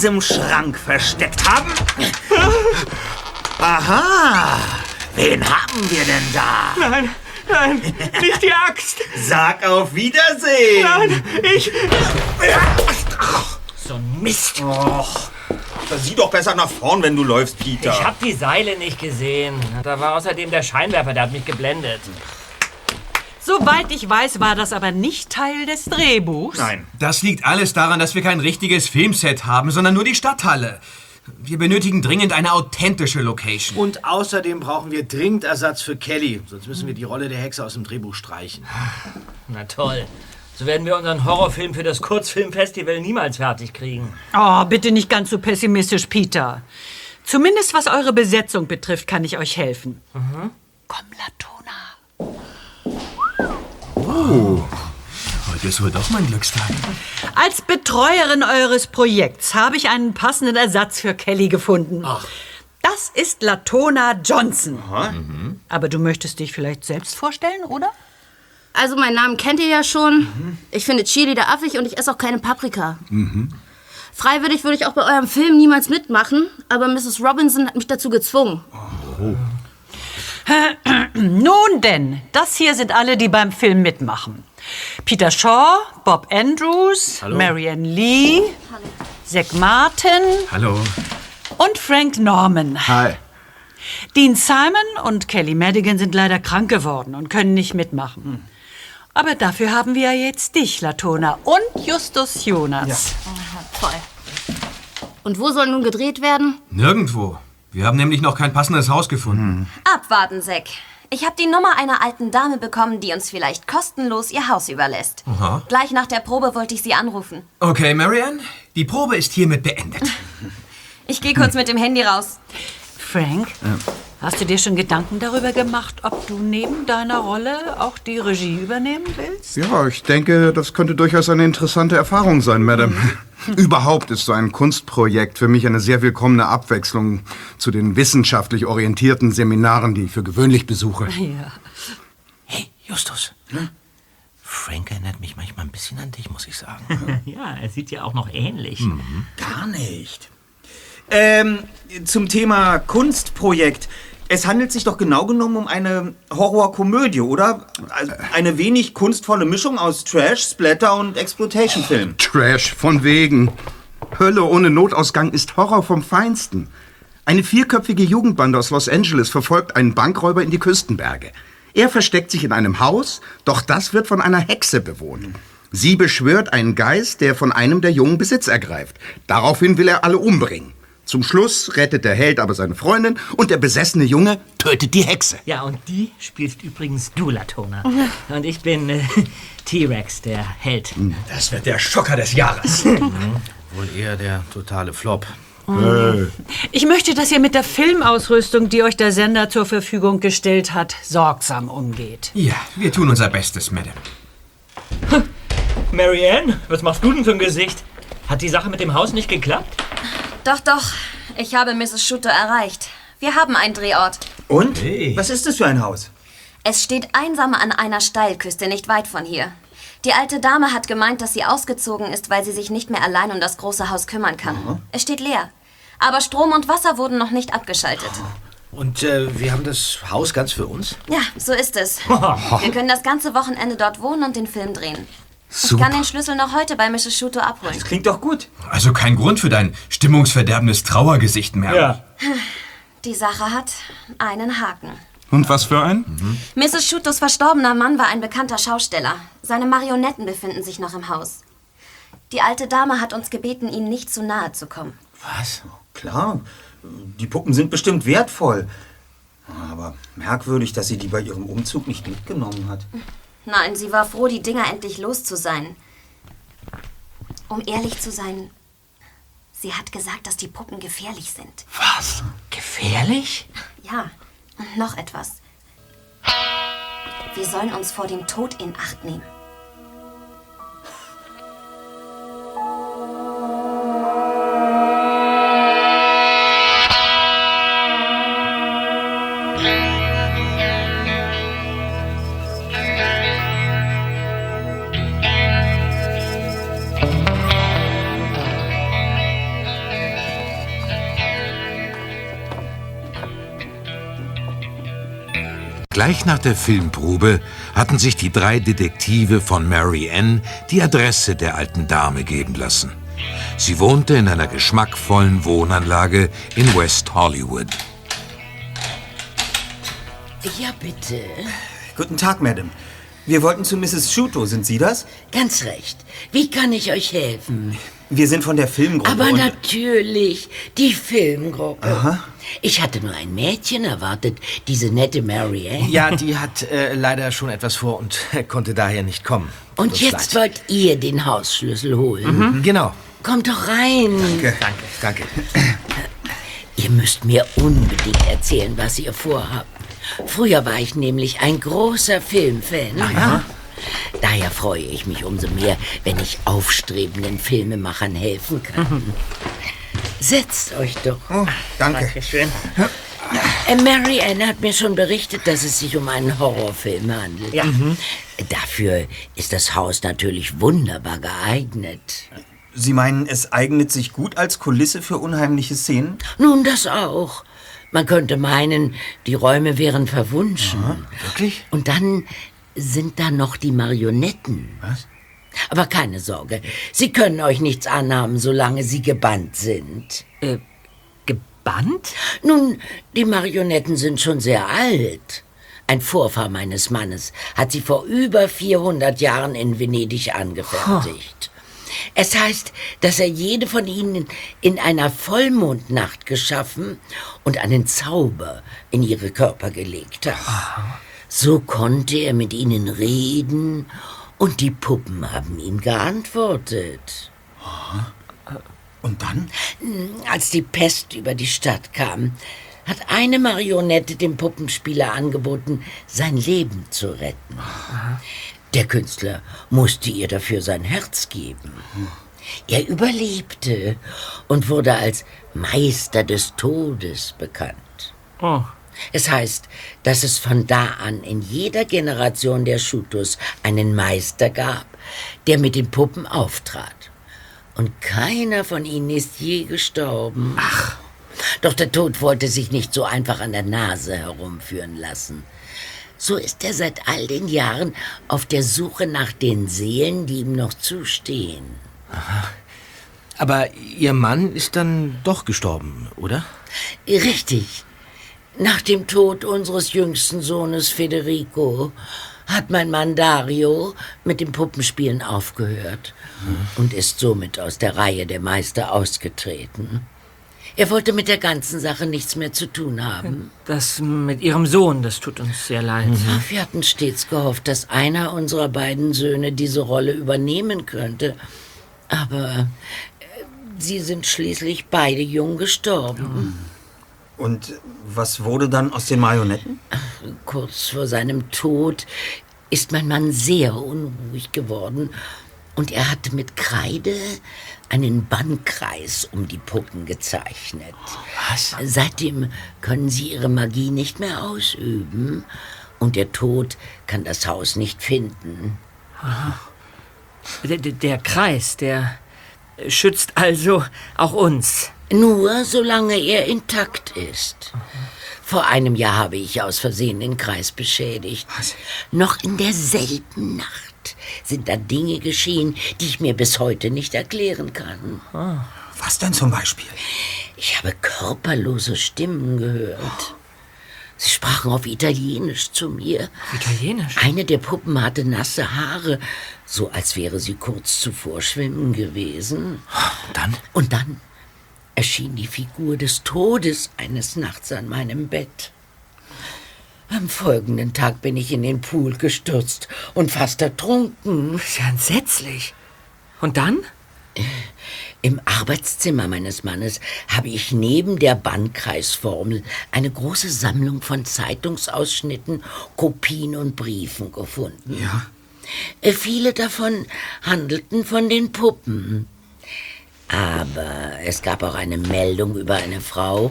diesem Schrank versteckt haben? Aha! Wen haben wir denn da? Nein, nein, nicht die Axt! Sag auf Wiedersehen! Nein, ich... So ein Mist! Och, sieh doch besser nach vorn, wenn du läufst, Peter. Ich hab die Seile nicht gesehen. Da war außerdem der Scheinwerfer, der hat mich geblendet. Soweit ich weiß, war das aber nicht Teil des Drehbuchs. Nein. Das liegt alles daran, dass wir kein richtiges Filmset haben, sondern nur die Stadthalle. Wir benötigen dringend eine authentische Location. Und außerdem brauchen wir dringend Ersatz für Kelly, sonst müssen wir die Rolle der Hexe aus dem Drehbuch streichen. Na toll. So werden wir unseren Horrorfilm für das Kurzfilmfestival niemals fertig kriegen. Oh, bitte nicht ganz so pessimistisch, Peter. Zumindest was eure Besetzung betrifft, kann ich euch helfen. Komm, Latona. Oh, heute ist wohl doch mein Glückstag. Als Betreuerin eures Projekts habe ich einen passenden Ersatz für Kelly gefunden. Das ist Latona Johnson. Aber du möchtest dich vielleicht selbst vorstellen, oder? Also, meinen Namen kennt ihr ja schon. Ich finde Chili da affig und ich esse auch keine Paprika. Freiwillig würde ich auch bei eurem Film niemals mitmachen, aber Mrs. Robinson hat mich dazu gezwungen. Nun denn, das hier sind alle, die beim Film mitmachen. Peter Shaw, Bob Andrews, Hallo. Marianne Lee, Zack Martin Hallo. und Frank Norman. Hi. Dean Simon und Kelly Madigan sind leider krank geworden und können nicht mitmachen. Aber dafür haben wir ja jetzt dich, Latona, und Justus Jonas. Toll. Und wo soll nun gedreht werden? Nirgendwo. Wir haben nämlich noch kein passendes Haus gefunden. Abwarten, Zack. Ich habe die Nummer einer alten Dame bekommen, die uns vielleicht kostenlos ihr Haus überlässt. Aha. Gleich nach der Probe wollte ich sie anrufen. Okay, Marianne, die Probe ist hiermit beendet. Ich gehe kurz mit dem Handy raus. Frank, hast du dir schon Gedanken darüber gemacht, ob du neben deiner Rolle auch die Regie übernehmen willst? Ja, ich denke, das könnte durchaus eine interessante Erfahrung sein, Madame. Überhaupt ist so ein Kunstprojekt für mich eine sehr willkommene Abwechslung zu den wissenschaftlich orientierten Seminaren, die ich für gewöhnlich besuche. Ja. Hey, Justus. Frank erinnert mich manchmal ein bisschen an dich, muss ich sagen. Ja, er sieht ja auch noch ähnlich. Gar nicht. Ähm, zum Thema Kunstprojekt. Es handelt sich doch genau genommen um eine Horrorkomödie, oder? Also eine wenig kunstvolle Mischung aus Trash, Splatter und Exploitation-Film. Trash, von wegen. Hölle ohne Notausgang ist Horror vom Feinsten. Eine vierköpfige Jugendbande aus Los Angeles verfolgt einen Bankräuber in die Küstenberge. Er versteckt sich in einem Haus, doch das wird von einer Hexe bewohnt. Sie beschwört einen Geist, der von einem der Jungen Besitz ergreift. Daraufhin will er alle umbringen. Zum Schluss rettet der Held aber seine Freundin und der besessene Junge tötet die Hexe. Ja, und die spielst übrigens du, Latona. Und ich bin äh, T-Rex, der Held. Das wird der Schocker des Jahres. Wohl eher der totale Flop. Ich möchte, dass ihr mit der Filmausrüstung, die euch der Sender zur Verfügung gestellt hat, sorgsam umgeht. Ja, wir tun unser Bestes, Madame. Marianne, was machst du denn für ein Gesicht? Hat die Sache mit dem Haus nicht geklappt? Doch, doch. Ich habe Mrs. Schutter erreicht. Wir haben einen Drehort. Und? Was ist das für ein Haus? Es steht einsam an einer Steilküste nicht weit von hier. Die alte Dame hat gemeint, dass sie ausgezogen ist, weil sie sich nicht mehr allein um das große Haus kümmern kann. Es steht leer. Aber Strom und Wasser wurden noch nicht abgeschaltet. Und äh, wir haben das Haus ganz für uns? Ja, so ist es. Wir können das ganze Wochenende dort wohnen und den Film drehen. Ich kann den Schlüssel noch heute bei Mrs. Schuto abholen. Das klingt doch gut. Also kein Grund für dein stimmungsverderbendes Trauergesicht mehr. Die Sache hat einen Haken. Und was für ein? Mrs. Schutos verstorbener Mann war ein bekannter Schausteller. Seine Marionetten befinden sich noch im Haus. Die alte Dame hat uns gebeten, ihnen nicht zu nahe zu kommen. Was? Klar. Die Puppen sind bestimmt wertvoll. Aber merkwürdig, dass sie die bei ihrem Umzug nicht mitgenommen hat. Nein, sie war froh, die Dinger endlich los zu sein. Um ehrlich zu sein, sie hat gesagt, dass die Puppen gefährlich sind. Was? Gefährlich? Ja, und noch etwas. Wir sollen uns vor dem Tod in Acht nehmen. Gleich nach der Filmprobe hatten sich die drei Detektive von Mary Ann die Adresse der alten Dame geben lassen. Sie wohnte in einer geschmackvollen Wohnanlage in West Hollywood. Ja, bitte. Guten Tag, Madam. Wir wollten zu Mrs. Shuto. Sind Sie das? Ganz recht. Wie kann ich euch helfen? Wir sind von der Filmgruppe. Aber und- natürlich, die Filmgruppe. Aha. Ich hatte nur ein Mädchen erwartet, diese nette Mary Ann. Ja, die hat äh, leider schon etwas vor und konnte daher nicht kommen. Und jetzt leid. wollt ihr den Hausschlüssel holen. Mhm, Genau. Kommt doch rein. Danke. Danke. Ihr müsst mir unbedingt erzählen, was ihr vorhabt. Früher war ich nämlich ein großer Filmfan. ja? Daher freue ich mich umso mehr, wenn ich aufstrebenden Filmemachern helfen kann. Setzt euch doch. Oh, danke. Dankeschön. Äh, Mary Ann hat mir schon berichtet, dass es sich um einen Horrorfilm handelt. Ja. Dafür ist das Haus natürlich wunderbar geeignet. Sie meinen, es eignet sich gut als Kulisse für unheimliche Szenen? Nun, das auch. Man könnte meinen, die Räume wären verwunschen. Wirklich? Und dann sind da noch die Marionetten. Was? Aber keine Sorge, Sie können euch nichts anhaben, solange Sie gebannt sind. Äh, gebannt? Nun, die Marionetten sind schon sehr alt. Ein Vorfahr meines Mannes hat sie vor über 400 Jahren in Venedig angefertigt. Es heißt, dass er jede von ihnen in einer Vollmondnacht geschaffen und einen Zauber in ihre Körper gelegt hat. So konnte er mit ihnen reden und die Puppen haben ihm geantwortet. Und dann? Als die Pest über die Stadt kam, hat eine Marionette dem Puppenspieler angeboten, sein Leben zu retten. Der Künstler musste ihr dafür sein Herz geben. Er überlebte und wurde als Meister des Todes bekannt. Oh. Es heißt, dass es von da an in jeder Generation der Schutus einen Meister gab, der mit den Puppen auftrat. Und keiner von ihnen ist je gestorben. Ach. Doch der Tod wollte sich nicht so einfach an der Nase herumführen lassen. So ist er seit all den Jahren auf der Suche nach den Seelen, die ihm noch zustehen. Aber Ihr Mann ist dann doch gestorben, oder? Richtig. Nach dem Tod unseres jüngsten Sohnes Federico hat mein Mann Dario mit dem Puppenspielen aufgehört und ist somit aus der Reihe der Meister ausgetreten. Er wollte mit der ganzen Sache nichts mehr zu tun haben. Das mit Ihrem Sohn, das tut uns sehr leid. Wir hatten stets gehofft, dass einer unserer beiden Söhne diese Rolle übernehmen könnte. Aber äh, sie sind schließlich beide jung gestorben. Und was wurde dann aus den Marionetten? Kurz vor seinem Tod ist mein Mann sehr unruhig geworden und er hat mit Kreide einen Bannkreis um die Puppen gezeichnet. Was? Seitdem können sie ihre Magie nicht mehr ausüben und der Tod kann das Haus nicht finden. Der, der- der Kreis, der schützt also auch uns. Nur solange er intakt ist. Vor einem Jahr habe ich aus Versehen den Kreis beschädigt. Noch in derselben Nacht sind da Dinge geschehen, die ich mir bis heute nicht erklären kann. Was denn zum Beispiel? Ich habe körperlose Stimmen gehört. Sie sprachen auf Italienisch zu mir. Italienisch? Eine der Puppen hatte nasse Haare, so als wäre sie kurz zuvor schwimmen gewesen. Und dann? Und dann erschien die Figur des Todes eines Nachts an meinem Bett. Am folgenden Tag bin ich in den Pool gestürzt und fast ertrunken. Das ist ja entsetzlich. Und dann? Im Arbeitszimmer meines Mannes habe ich neben der Bannkreisformel eine große Sammlung von Zeitungsausschnitten, Kopien und Briefen gefunden. Ja. Äh, Viele davon handelten von den Puppen. Aber es gab auch eine Meldung über eine Frau,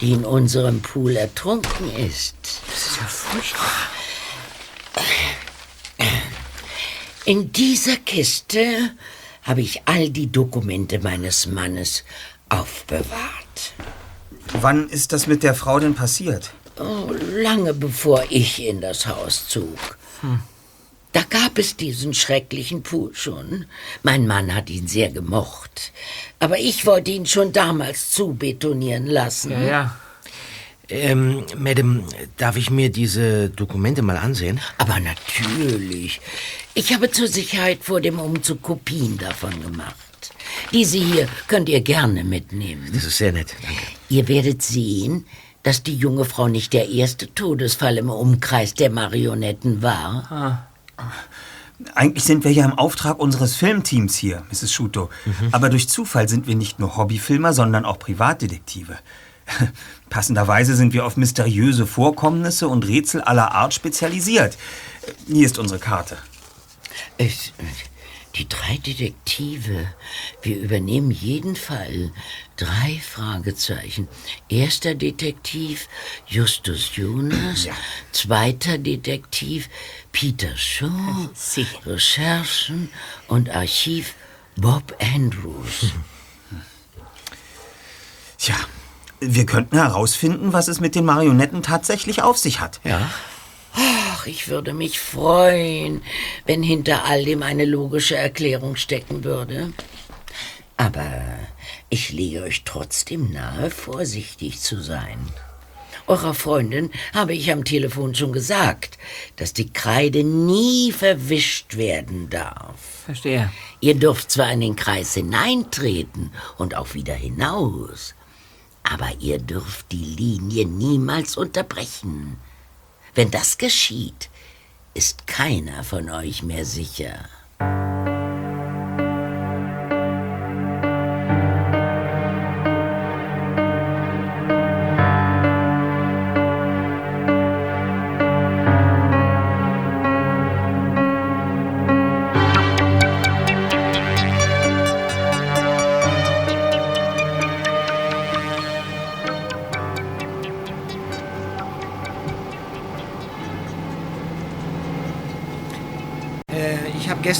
die in unserem Pool ertrunken ist. Das ist ja furchtbar. In dieser Kiste habe ich all die Dokumente meines Mannes aufbewahrt. Wann ist das mit der Frau denn passiert? Oh, lange bevor ich in das Haus zog. Da gab es diesen schrecklichen Pool schon. Mein Mann hat ihn sehr gemocht. Aber ich wollte ihn schon damals zubetonieren lassen. Ja, ja. Ähm, Madame, darf ich mir diese Dokumente mal ansehen? Aber natürlich. Ich habe zur Sicherheit vor dem Umzug Kopien davon gemacht. Diese hier könnt ihr gerne mitnehmen. Das ist sehr nett, danke. Ihr werdet sehen, dass die junge Frau nicht der erste Todesfall im Umkreis der Marionetten war. Eigentlich sind wir ja im Auftrag unseres Filmteams hier, Mrs. Shuto. Aber durch Zufall sind wir nicht nur Hobbyfilmer, sondern auch Privatdetektive. Passenderweise sind wir auf mysteriöse Vorkommnisse und Rätsel aller Art spezialisiert. Hier ist unsere Karte. Es, die drei Detektive. Wir übernehmen jeden Fall. Drei Fragezeichen. Erster Detektiv Justus Jonas. Zweiter Detektiv Peter Shaw. Recherchen und Archiv Bob Andrews. Tja, wir könnten herausfinden, was es mit den Marionetten tatsächlich auf sich hat. Ja. Ach, ich würde mich freuen, wenn hinter all dem eine logische Erklärung stecken würde. Aber ich lege euch trotzdem nahe, vorsichtig zu sein. Eurer Freundin habe ich am Telefon schon gesagt, dass die Kreide nie verwischt werden darf. Verstehe. Ihr dürft zwar in den Kreis hineintreten und auch wieder hinaus, aber ihr dürft die Linie niemals unterbrechen. Wenn das geschieht, ist keiner von euch mehr sicher.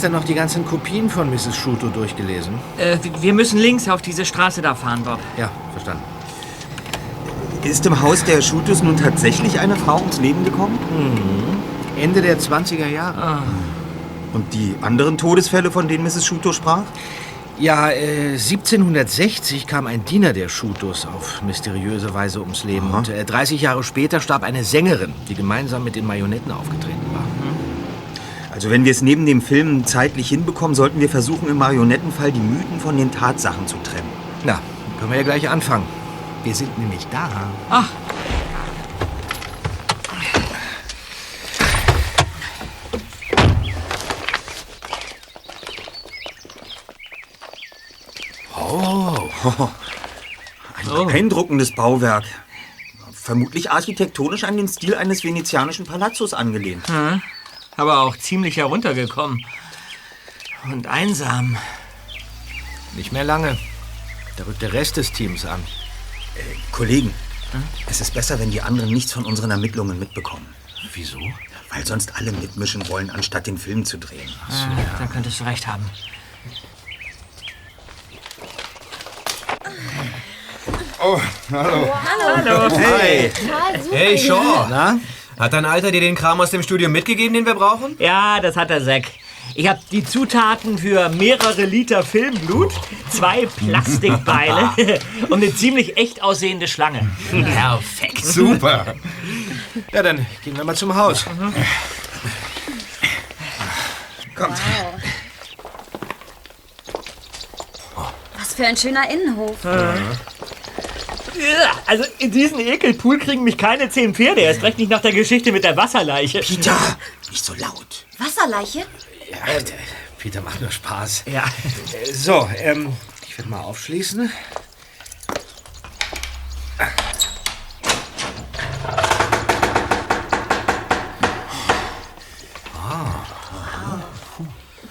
Gestern noch die ganzen Kopien von Mrs. Shuto durchgelesen. Äh, wir müssen links auf diese Straße da fahren, Bob. Ja, verstanden. Ist im Haus der Schutus nun tatsächlich eine Frau ums Leben gekommen? Ende der 20er Jahre. Und die anderen Todesfälle, von denen Mrs. Schuto sprach? Ja, äh, 1760 kam ein Diener der Schutos auf mysteriöse Weise ums Leben. Und äh, 30 Jahre später starb eine Sängerin, die gemeinsam mit den Marionetten aufgetreten war. Also wenn wir es neben dem Film zeitlich hinbekommen, sollten wir versuchen, im Marionettenfall die Mythen von den Tatsachen zu trennen. Na, können wir ja gleich anfangen. Wir sind nämlich da. Ach, Oh, ein beeindruckendes Bauwerk. Vermutlich architektonisch an den Stil eines venezianischen Palazzos angelehnt. hm. Aber auch ziemlich heruntergekommen. Und einsam. Nicht mehr lange. Da rückt der Rest des Teams an. Kollegen, es ist besser, wenn die anderen nichts von unseren Ermittlungen mitbekommen. Wieso? Weil sonst alle mitmischen wollen, anstatt den Film zu drehen. Ah, Da könntest du recht haben. Oh, hallo. Hallo. Hey. Total super Hey, hier. Shaw. Na? Hat dein Alter dir den Kram aus dem Studio mitgegeben, den wir brauchen? Ja, das hat der Zack. Ich habe die Zutaten für mehrere Liter Filmblut, zwei Plastikbeile und eine ziemlich echt aussehende Schlange. Perfekt. Super. Ja, dann gehen wir mal zum Haus. Kommt. Was für ein schöner Innenhof. Ja, Also in diesen Ekelpool kriegen mich keine zehn Pferde. Erst recht nicht nach der Geschichte mit der Wasserleiche. Peter, nicht so laut. Wasserleiche? Ja, der Peter macht nur Spaß. Ja. Äh, So, ähm, ich werde mal aufschließen.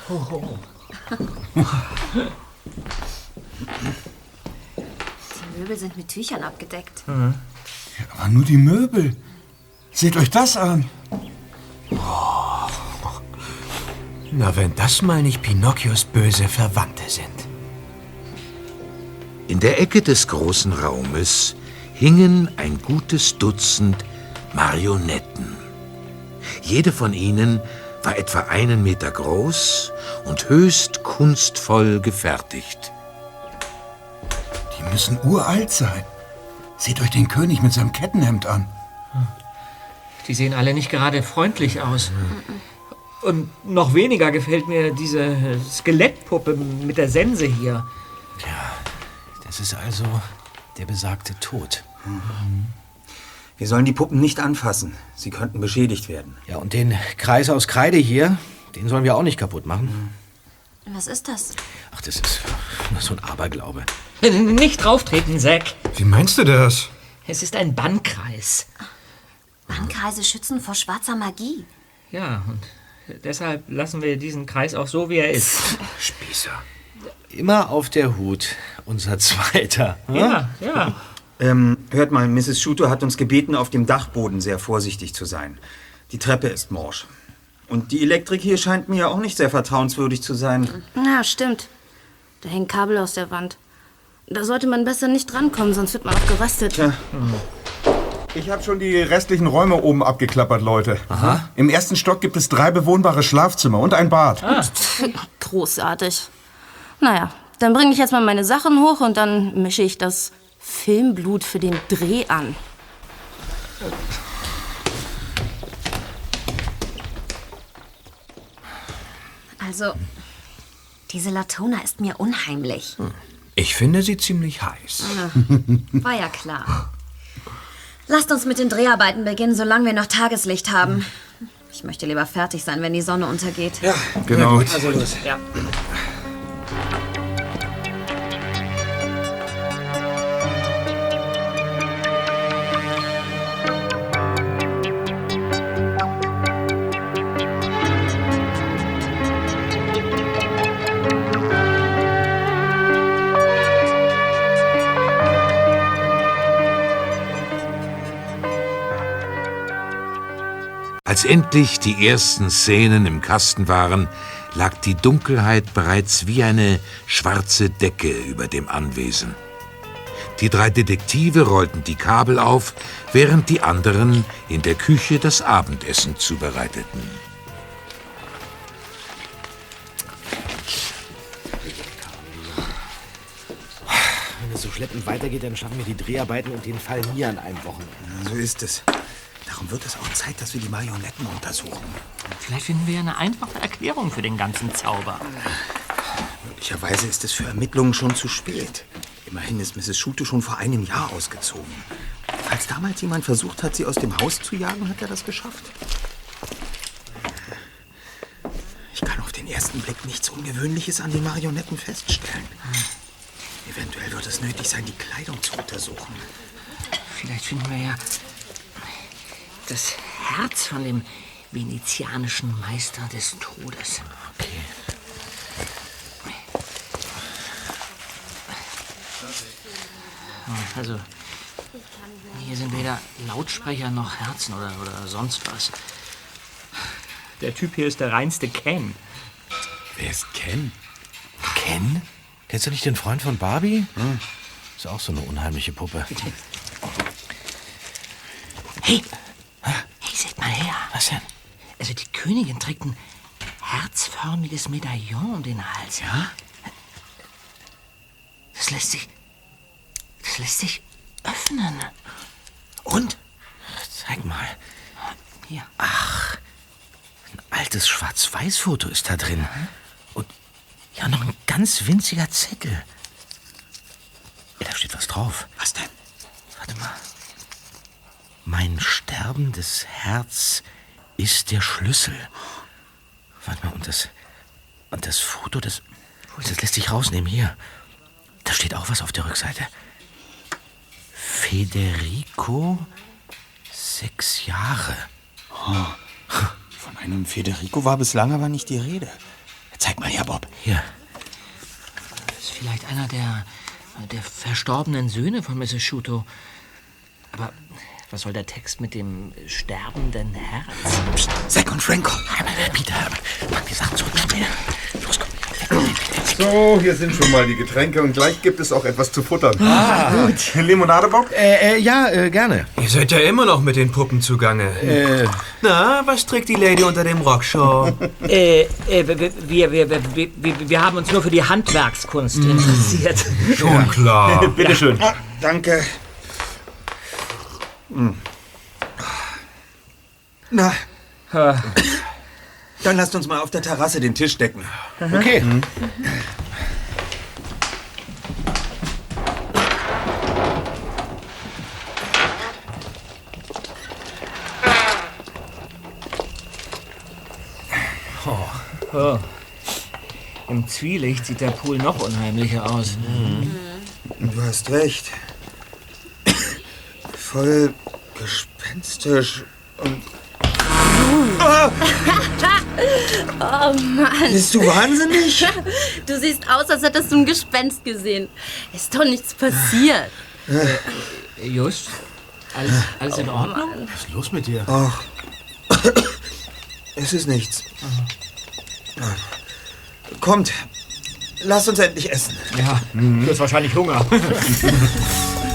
Die Möbel sind mit Tüchern abgedeckt. Aber nur die Möbel. Seht euch das an. Na, wenn das mal nicht Pinocchios böse Verwandte sind. In der Ecke des großen Raumes hingen ein gutes Dutzend Marionetten. Jede von ihnen war etwa einen Meter groß und höchst kunstvoll gefertigt. Die müssen uralt sein. Seht euch den König mit seinem Kettenhemd an. Die sehen alle nicht gerade freundlich aus. Und noch weniger gefällt mir diese Skelettpuppe mit der Sense hier. Das ist also der besagte Tod. Wir sollen die Puppen nicht anfassen. Sie könnten beschädigt werden. Ja, und den Kreis aus Kreide hier, den sollen wir auch nicht kaputt machen. Was ist das? Ach, das ist nur so ein Aberglaube. Nicht drauftreten, Zack. Wie meinst du das? Es ist ein Bannkreis. Bannkreise schützen vor schwarzer Magie. Ja, und deshalb lassen wir diesen Kreis auch so, wie er ist. Spießer. Immer auf der Hut, unser Zweiter. hm? Ja, ja. Ähm, hört mal, Mrs. Shuto hat uns gebeten, auf dem Dachboden sehr vorsichtig zu sein. Die Treppe ist morsch. Und die Elektrik hier scheint mir auch nicht sehr vertrauenswürdig zu sein. Ja, stimmt. Da hängen Kabel aus der Wand. Da sollte man besser nicht drankommen, sonst wird man auch geröstet. Tja. Ich habe schon die restlichen Räume oben abgeklappert, Leute. Aha. Im ersten Stock gibt es drei bewohnbare Schlafzimmer und ein Bad. Großartig. Naja, dann bringe ich jetzt mal meine Sachen hoch und dann mische ich das Filmblut für den Dreh an. Also, diese Latona ist mir unheimlich. Ich finde sie ziemlich heiß. War ja klar. Lasst uns mit den Dreharbeiten beginnen, solange wir noch Tageslicht haben. Ich möchte lieber fertig sein, wenn die Sonne untergeht. Ja, Genau. Also los. Ja. Als endlich die ersten Szenen im Kasten waren, lag die Dunkelheit bereits wie eine schwarze Decke über dem Anwesen. Die drei Detektive rollten die Kabel auf, während die anderen in der Küche das Abendessen zubereiteten. Wenn es so schleppend weitergeht, dann schaffen wir die Dreharbeiten und den Fall nie an einem Wochenende. So ist es. Darum wird es auch Zeit, dass wir die Marionetten untersuchen. Vielleicht finden wir eine einfache Erklärung für den ganzen Zauber. Möglicherweise ist es für Ermittlungen schon zu spät. Immerhin ist Mrs. Schulte schon vor einem Jahr ausgezogen. Falls damals jemand versucht hat, sie aus dem Haus zu jagen, hat er das geschafft. Ich kann auf den ersten Blick nichts Ungewöhnliches an den Marionetten feststellen. Eventuell wird es nötig sein, die Kleidung zu untersuchen. Vielleicht finden wir ja das Herz von dem venezianischen Meister des Todes. Okay. Also, hier sind weder Lautsprecher noch Herzen oder, oder sonst was. Der Typ hier ist der reinste Ken. Wer ist Ken? Ken? Kennst du nicht den Freund von Barbie? Hm. Ist auch so eine unheimliche Puppe. Hey! Hey, seht mal her. Was denn? Also die Königin trägt ein herzförmiges Medaillon um den Hals. Ja? Das lässt sich... Das lässt sich öffnen. Und? Zeig mal. Hier. Ach, ein altes Schwarz-Weiß-Foto ist da drin. Und ja, noch ein ganz winziger Zettel. Ja, da steht was drauf. Was denn? Warte mal. Mein sterbendes Herz ist der Schlüssel. Warte mal, und das. Und das Foto, das. Das lässt sich rausnehmen. Hier. Da steht auch was auf der Rückseite. Federico, sechs Jahre. Von einem Federico war bislang aber nicht die Rede. Zeig mal her, Bob. Hier. Das ist vielleicht einer der, der verstorbenen Söhne von Mrs. Shuto. Aber was soll der Text mit dem sterbenden Herz? Zack und Franco. Peter, pack die Sachen zurück. Los, komm. So, hier sind schon mal die Getränke und gleich gibt es auch etwas zu futtern. Ah. gut. Limonade, Bob? Äh, äh, ja, äh, gerne. Ihr seid ja immer noch mit den Puppen zugange. Äh. Na, was trägt die Lady unter dem Rock, Shaw? Äh, äh, wir, wir, wir, wir, wir, haben uns nur für die Handwerkskunst interessiert. Schon klar. Bitteschön. Ah, danke. Hm. Na, dann lasst uns mal auf der Terrasse den Tisch decken. Okay. Mhm. Oh. Im Zwielicht sieht der Pool noch unheimlicher aus. Du hast recht. Voll gespenstisch und. Oh Mann. Bist du wahnsinnig? Du siehst aus, als hättest du ein Gespenst gesehen. Ist doch nichts passiert. Just? Alles, alles in Ordnung? Was ist los mit dir? Ach. Es ist nichts. Kommt, lasst uns endlich essen. Ja, du hast wahrscheinlich Hunger.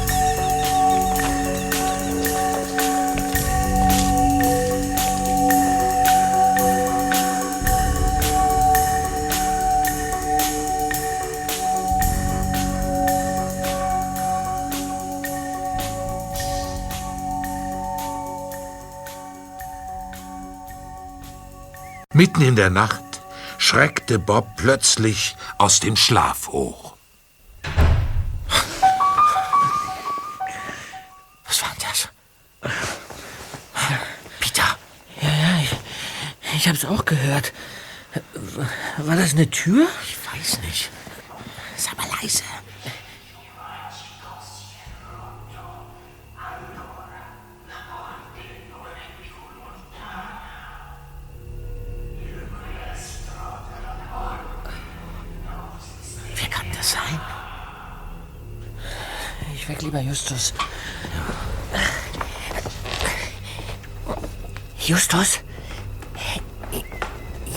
Mitten in der Nacht schreckte Bob plötzlich aus dem Schlaf hoch. Was war das? Peter. Ja, ja, ich, ich hab's auch gehört. War das eine Tür? Ich weiß nicht. Sag mal leise. Das sein? Ich weck lieber Justus. Justus?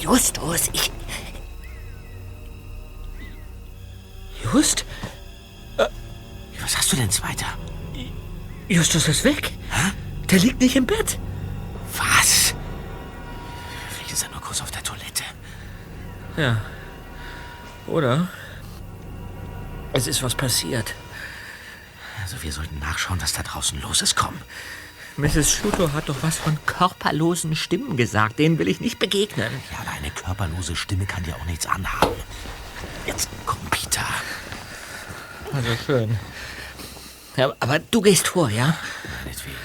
Justus, ich. Just? Was hast du denn zweiter? Justus ist weg. Der liegt nicht im Bett. Was? Vielleicht ist er nur kurz auf der Toilette. Ja. Oder? Es ist was passiert. Also wir sollten nachschauen, was da draußen los ist. Komm. Mrs. Schuto hat doch was von körperlosen Stimmen gesagt. Denen will ich nicht begegnen. Ja, aber eine körperlose Stimme kann dir auch nichts anhaben. Jetzt komm, Peter. Also schön. Ja, aber du gehst vor, ja? Meinetwegen.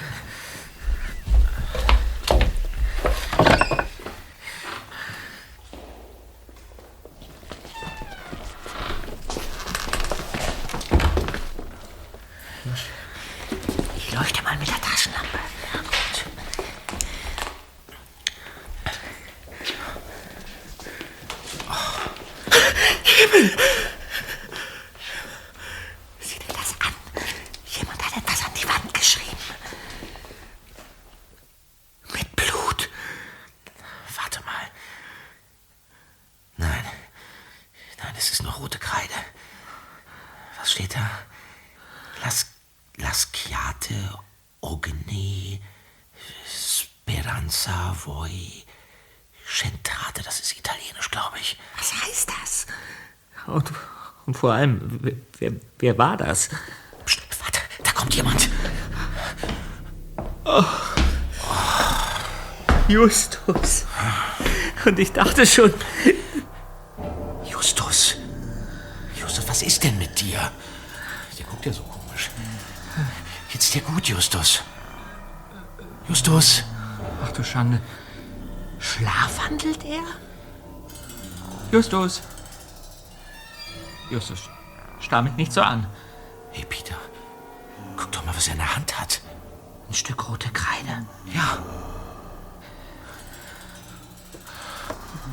Ich leuchte mal mit der Taschenlampe. Ja, gut. Sieh dir das an. Jemand hat etwas an die Wand geschrieben. Mit Blut. Warte mal. Nein. Nein, es ist nur rote Kreide. Was steht da? Las, Lasciate Ogni Speranza voi Centrate. Das ist italienisch, glaube ich. Was heißt das? Und, und vor allem, wer, wer, war das? Psst, warte, da kommt jemand. Justus. Und ich dachte schon, Justus. Justus, was ist denn mit dir? Der guckt ja so komisch. Geht's dir gut, Justus? Justus? Ach du Schande. Schlafwandelt er? Justus. Justus, starr mich nicht so an. Hey, Peter. Guck doch mal, was er in der Hand hat. Ein Stück rote Kreide. Ja.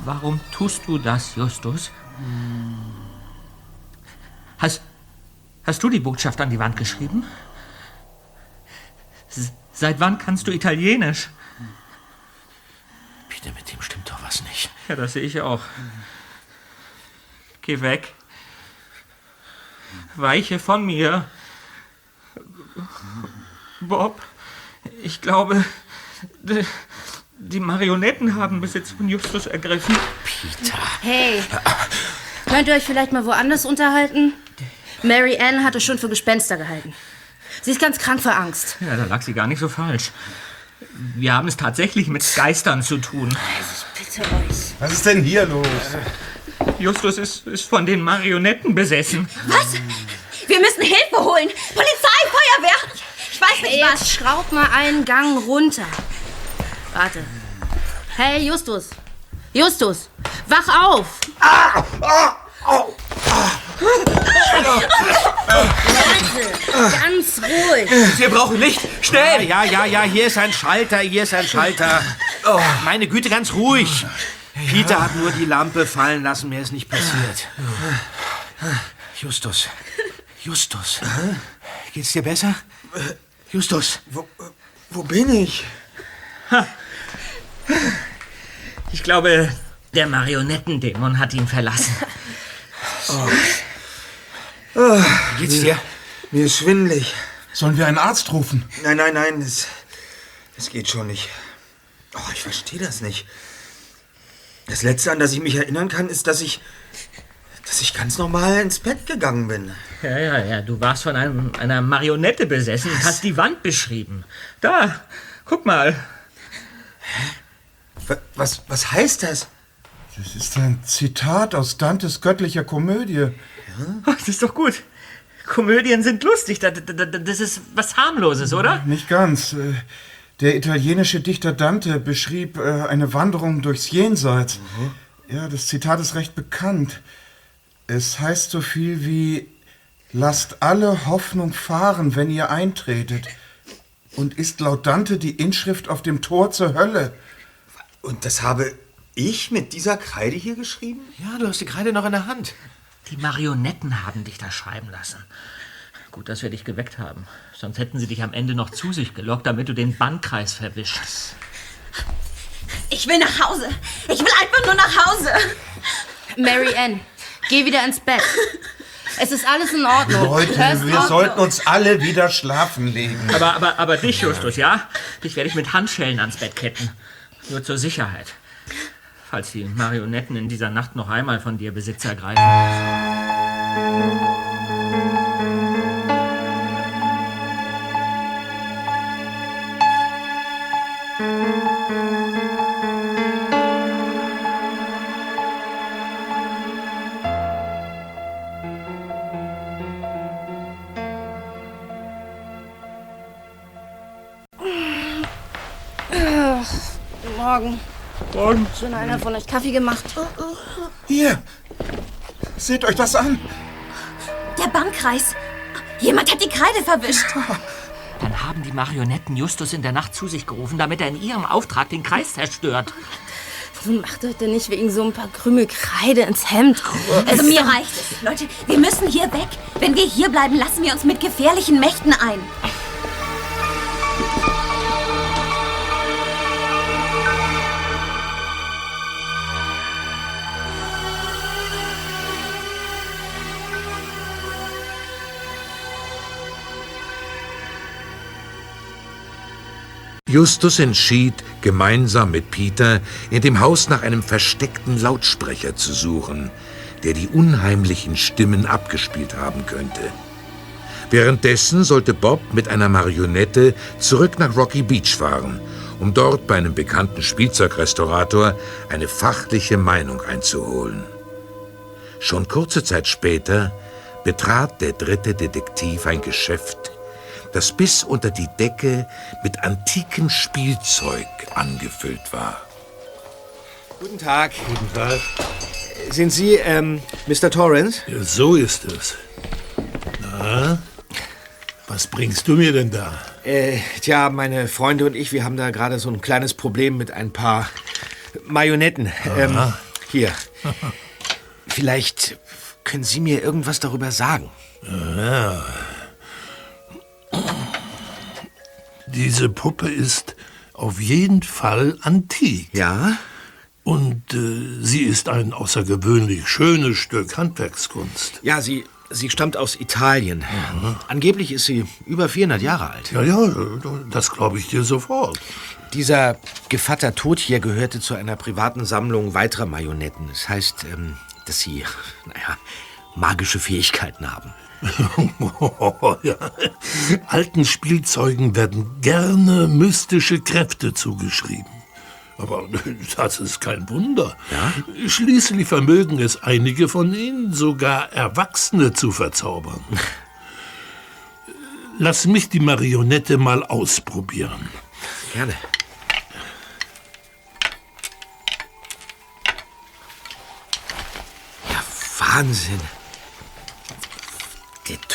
Warum tust du das, Justus? Hast, hast du die Botschaft an die Wand geschrieben? S seit wann kannst du Italienisch? Peter, mit dem stimmt doch was nicht. Ja, das sehe ich auch. Geh weg. Weiche von mir. Bob, ich glaube, die, die Marionetten haben Besitz von Justus ergriffen. Hey, könnt ihr euch vielleicht mal woanders unterhalten? Mary Ann hatte schon für Gespenster gehalten. Sie ist ganz krank vor Angst. Ja, da lag sie gar nicht so falsch. Wir haben es tatsächlich mit Geistern zu tun. Bitte euch. Was ist denn hier los? Justus ist, ist von den Marionetten besessen. Was? Wir müssen Hilfe holen. Polizei, Feuerwehr. Ich weiß nicht Hey, was. jetzt schraub mal einen Gang runter. Warte. Hey, Justus. Justus, wach auf. Leute, ganz ruhig. Wir brauchen Licht. Schnell! Ja, ja, ja, hier ist ein Schalter, hier ist ein Schalter. Oh, meine Güte, ganz ruhig. Peter hat nur die Lampe fallen lassen, mir ist nicht passiert. Justus. Justus. Geht's dir besser? Justus. Wo, wo bin ich? Ich glaube, der Marionettendämon hat ihn verlassen. Oh, Wie geht's dir? Mir ist schwindelig. Sollen wir einen Arzt rufen? Nein, nein, nein, es, es geht schon nicht. Oh, ich verstehe das nicht. Das Letzte, an das ich mich erinnern kann, ist, dass ich, dass ich ganz normal ins Bett gegangen bin. Ja, ja, ja, du warst von einem, einer Marionette besessen und hast die Wand beschrieben. Da, guck mal. Wa- Was, was heißt das? Das ist ein Zitat aus Dantes göttlicher Komödie. Ach, das ist doch gut. Komödien sind lustig. Da- da- da- Das ist was harmloses, oder? Nicht ganz. Der italienische Dichter Dante beschrieb äh, eine Wanderung durchs Jenseits. Ja, das Zitat ist recht bekannt. Es heißt so viel wie Lasst alle Hoffnung fahren, wenn ihr eintretet. Und ist laut Dante die Inschrift auf dem Tor zur Hölle. Und das habe ich mit dieser Kreide hier geschrieben? Ja, du hast die Kreide noch in der Hand. Die Marionetten haben dich da schreiben lassen. Gut, dass wir dich geweckt haben. Sonst hätten sie dich am Ende noch zu sich gelockt, damit du den Bandkreis verwischst. Ich will nach Hause. Ich will einfach nur nach Hause. Mary Ann, geh wieder ins Bett. Es ist alles in Ordnung. Leute, Hörst wir auf- sollten uns alle wieder schlafen legen. Aber, aber, aber dich, Justus, ja? Dich werde ich mit Handschellen ans Bett ketten. Nur zur Sicherheit. Falls die Marionetten in dieser Nacht noch einmal von dir Besitz ergreifen. Schon einer von euch Kaffee gemacht. Hier, seht euch das an. Der Bankkreis. Jemand hat die Kreide verwischt. Dann haben die Marionetten Justus in der Nacht zu sich gerufen, damit er in ihrem Auftrag den Kreis zerstört. So macht euch denn nicht wegen so ein paar Krümel Kreide ins Hemd. Also mir reicht es. Leute, wir müssen hier weg. Wenn wir hier bleiben, lassen wir uns mit gefährlichen Mächten ein. Justus entschied, gemeinsam mit Peter in dem Haus nach einem versteckten Lautsprecher zu suchen, der die unheimlichen Stimmen abgespielt haben könnte. Währenddessen sollte Bob mit einer Marionette zurück nach Rocky Beach fahren, um dort bei einem bekannten Spielzeugrestaurator eine fachliche Meinung einzuholen. Schon kurze Zeit später betrat der dritte Detektiv ein Geschäft, das bis unter die Decke mit antikem Spielzeug angefüllt war. Guten Tag. Guten Tag. Sind Sie, ähm, Mr. Torrance? Ja, so ist es. Na, was bringst du mir denn da? Äh, tja, meine Freunde und ich, wir haben da gerade so ein kleines Problem mit ein paar Marionetten. Ähm, hier. Vielleicht können Sie mir irgendwas darüber sagen. Ja. Diese Puppe ist auf jeden Fall antik. Ja? Und äh, sie ist ein außergewöhnlich schönes Stück Handwerkskunst. Ja, sie, Sie stammt aus Italien. Angeblich ist sie über 400 Jahre alt. Ja, ja, das glaube ich dir sofort. Dieser Gevatter Tod hier gehörte zu einer privaten Sammlung weiterer Marionetten. Das heißt, ähm, dass sie, naja, magische Fähigkeiten haben. ja. Alten Spielzeugen werden gerne mystische Kräfte zugeschrieben. Aber das ist kein Wunder. Schließlich vermögen es einige von ihnen, sogar Erwachsene zu verzaubern. Lass mich die Marionette mal ausprobieren. Gerne. Ja, Wahnsinn.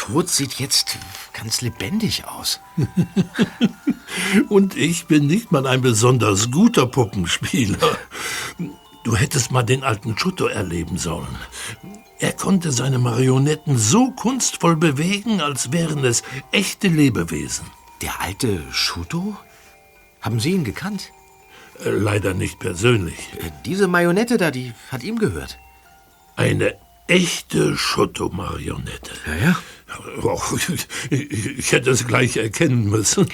Tod sieht jetzt ganz lebendig aus. Und ich bin nicht mal ein besonders guter Puppenspieler. Du hättest mal den alten Schutto erleben sollen. Er konnte seine Marionetten so kunstvoll bewegen, als wären es echte Lebewesen. Der alte Schuto? Haben Sie ihn gekannt? Äh, Leider nicht persönlich. Äh, Diese Marionette da, die hat ihm gehört. Eine echte Schotto-Marionette. Ja, ja. Ich, ich hätte es gleich erkennen müssen.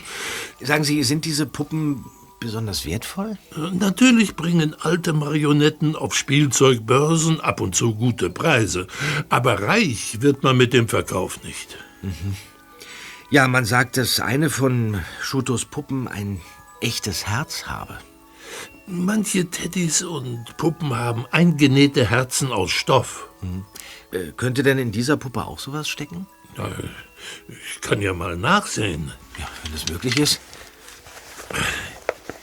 Sagen Sie, sind diese Puppen besonders wertvoll? Natürlich bringen alte Marionetten auf Spielzeugbörsen ab und zu gute Preise. Aber reich wird man mit dem Verkauf nicht. Mhm. Ja, man sagt, dass eine von Schutos Puppen ein echtes Herz habe. Manche Teddys und Puppen haben eingenähte Herzen aus Stoff. Äh, könnte denn in dieser Puppe auch sowas stecken? Ja, ich kann ja mal nachsehen. Ja, wenn es möglich ist.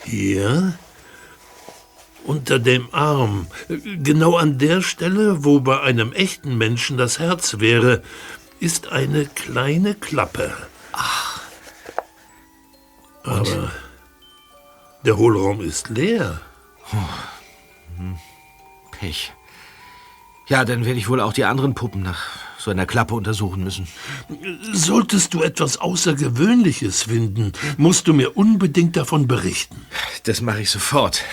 Hier unter dem Arm, genau an der Stelle, wo bei einem echten Menschen das Herz wäre, ist eine kleine Klappe. Ach. Aber der Hohlraum ist leer. Hm. Pech. Ja, dann werde ich wohl auch die anderen Puppen nach so einer Klappe untersuchen müssen. Solltest du etwas Außergewöhnliches finden, musst du mir unbedingt davon berichten. Das mache ich sofort.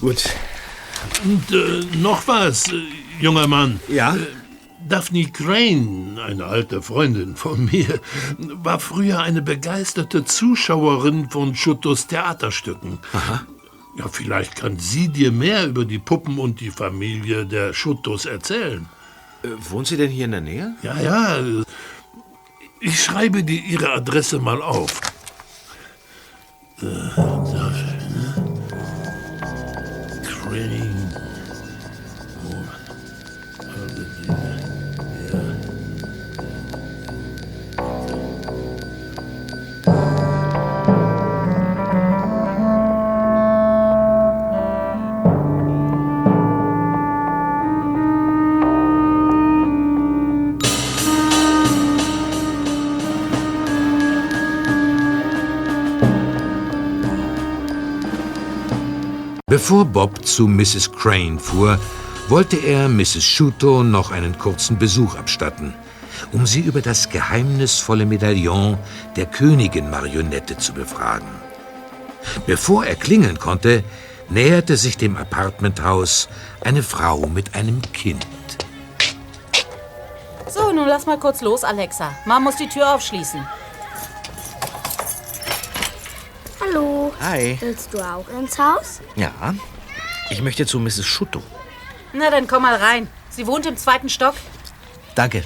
Gut. Und äh, noch was, äh, junger Mann. Ja? Äh, Daphne Crane, eine alte Freundin von mir, war früher eine begeisterte Zuschauerin von Schuttos Theaterstücken. Aha. Ja, vielleicht kann sie dir mehr über die Puppen und die Familie der Schuttos erzählen. Äh, wohnt sie denn hier in der Nähe? Ja, ja. Ich schreibe dir ihre Adresse mal auf. Äh, Daphne Crane. Bevor Bob zu Mrs. Crane fuhr, wollte er Mrs. Shuto noch einen kurzen Besuch abstatten, um sie über das geheimnisvolle Medaillon der Königin-Marionette zu befragen. Bevor er klingeln konnte, näherte sich dem Apartmenthaus eine Frau mit einem Kind. So, nun lass mal kurz los, Alexa. Mom muss die Tür aufschließen. Hi. Willst du auch ins Haus? Ja. Ich möchte zu Mrs. Schutto. Na, dann komm mal rein. Sie wohnt im zweiten Stock. Danke.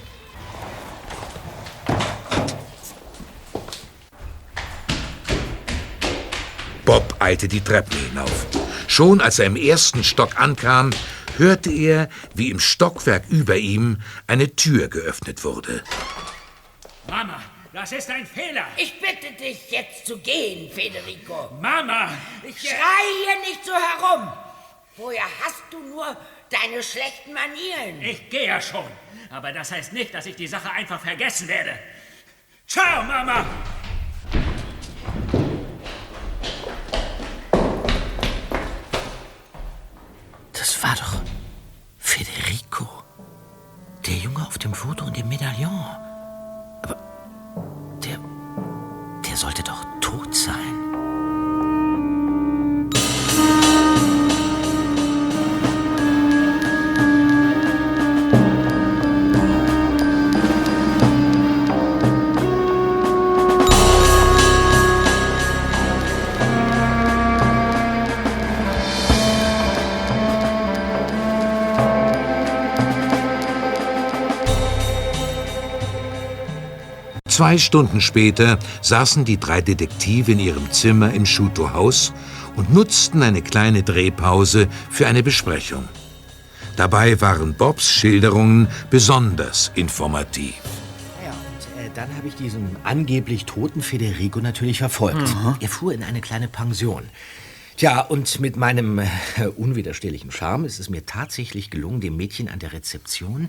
Bob eilte die Treppen hinauf. Schon als er im ersten Stock ankam, hörte er, wie im Stockwerk über ihm eine Tür geöffnet wurde. Mama, das ist ein Fehler. Ich bitte dich, jetzt zu gehen, Federico. Mama! Ich Schrei hier nicht so herum. Woher hast du nur deine schlechten Manieren? Ich gehe ja schon. Aber das heißt nicht, dass ich die Sache einfach vergessen werde. Ciao, Mama! Das war doch Federico. Der Junge auf dem Foto und dem Medaillon. Aber sollte doch Zwei Stunden später saßen die drei Detektive in ihrem Zimmer im Shuto-Haus und nutzten eine kleine Drehpause für eine Besprechung. Dabei waren Bobs Schilderungen besonders informativ. Ja, und äh, dann habe ich diesen angeblich toten Federico natürlich verfolgt. Er fuhr in eine kleine Pension. Tja, und mit meinem äh, unwiderstehlichen Charme ist es mir tatsächlich gelungen, dem Mädchen an der Rezeption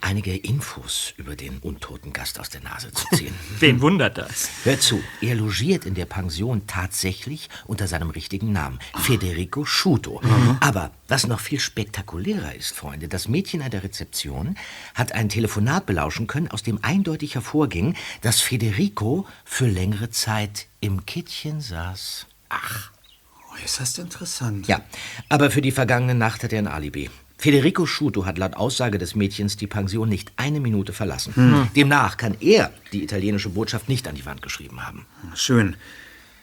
einige Infos über den untoten Gast aus der Nase zu ziehen. Wen wundert das? Hör zu, er logiert in der Pension tatsächlich unter seinem richtigen Namen, Federico Schuto. Aber was noch viel spektakulärer ist, Freunde, das Mädchen an der Rezeption hat ein Telefonat belauschen können, aus dem eindeutig hervorging, dass Federico für längere Zeit im Kittchen saß. Ach. Ist das interessant. Ja, aber für die vergangene Nacht hat er ein Alibi. Federico Schuto hat laut Aussage des Mädchens die Pension nicht eine Minute verlassen. Hm. Demnach kann er die italienische Botschaft nicht an die Wand geschrieben haben. Schön.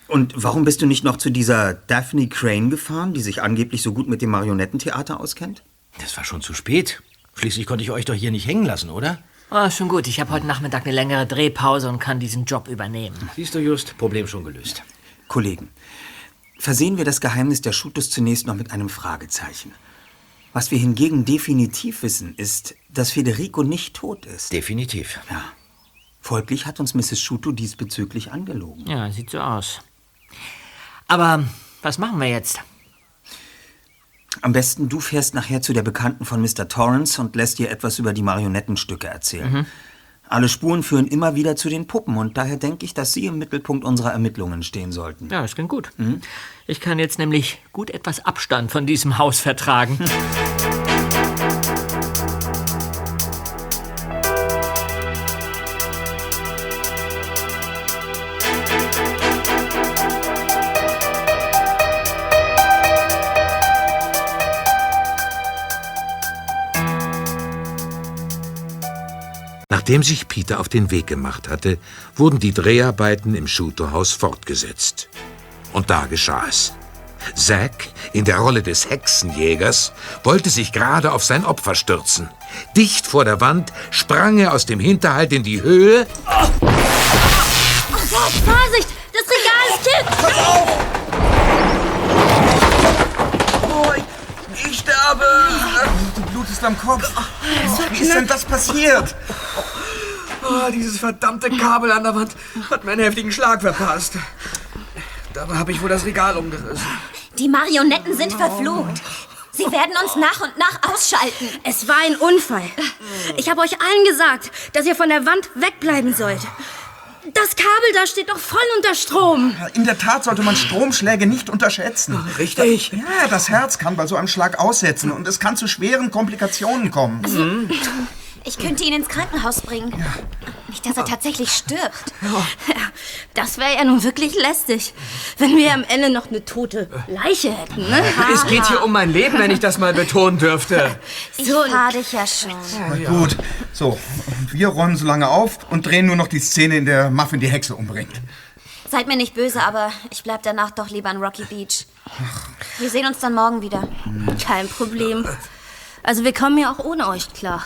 Und warum bist du nicht noch zu dieser Daphne Crane gefahren, die sich angeblich so gut mit dem Marionettentheater auskennt? Das war schon zu spät. Schließlich konnte ich euch doch hier nicht hängen lassen, oder? Oh, schon gut. Ich habe heute Nachmittag eine längere Drehpause und kann diesen Job übernehmen. Siehst du, Just, Problem schon gelöst. Kollegen, versehen wir das Geheimnis der Schutus zunächst noch mit einem Fragezeichen. Was wir hingegen definitiv wissen, ist, dass Federico nicht tot ist. Definitiv. Ja. Folglich hat uns Mrs. Schuto diesbezüglich angelogen. Ja, sieht so aus. Aber was machen wir jetzt? Am besten du fährst nachher zu der Bekannten von Mr. Torrance und lässt ihr etwas über die Marionettenstücke erzählen. Mhm. Alle Spuren führen immer wieder zu den Puppen und daher denke ich, dass sie im Mittelpunkt unserer Ermittlungen stehen sollten. Ja, das klingt gut. Ich kann jetzt nämlich gut etwas Abstand von diesem Haus vertragen. Nachdem sich Peter auf den Weg gemacht hatte, wurden die Dreharbeiten im Schuto-Haus fortgesetzt. Und da geschah es. Zack, in der Rolle des Hexenjägers, wollte sich gerade auf sein Opfer stürzen. Dicht vor der Wand sprang er aus dem Hinterhalt in die Höhe Oh Gott, Vorsicht! Das Regal ist kippt! Oh, ich, ich sterbe! Du blutest am Kopf. Wie ist denn das passiert? Oh, dieses verdammte Kabel an der Wand hat mir einen heftigen Schlag verpasst. Dabei habe ich wohl das Regal umgerissen. Die Marionetten sind verflucht. Sie werden uns nach und nach ausschalten. Es war ein Unfall. Ich habe euch allen gesagt, dass ihr von der Wand wegbleiben sollt. Das Kabel da steht doch voll unter Strom. In der Tat sollte man Stromschläge nicht unterschätzen. Richtig. Ja, das Herz kann bei so einem Schlag aussetzen und es kann zu schweren Komplikationen kommen. Ich könnte ihn ins Krankenhaus bringen. Nicht, dass er tatsächlich stirbt. Das wäre ja nun wirklich lästig, wenn wir am Ende noch eine tote Leiche hätten, ne? Es geht hier um mein Leben, wenn ich das mal betonen dürfte. Ich fahr dich ja schon. Na Gut, so. Wir räumen so lange auf und drehen nur noch die Szene, in der Muffin die Hexe umbringt. Seid mir nicht böse, aber ich bleib danach doch lieber an Rocky Beach. Wir sehen uns dann morgen wieder. Kein Problem. Also wir kommen ja auch ohne euch klar.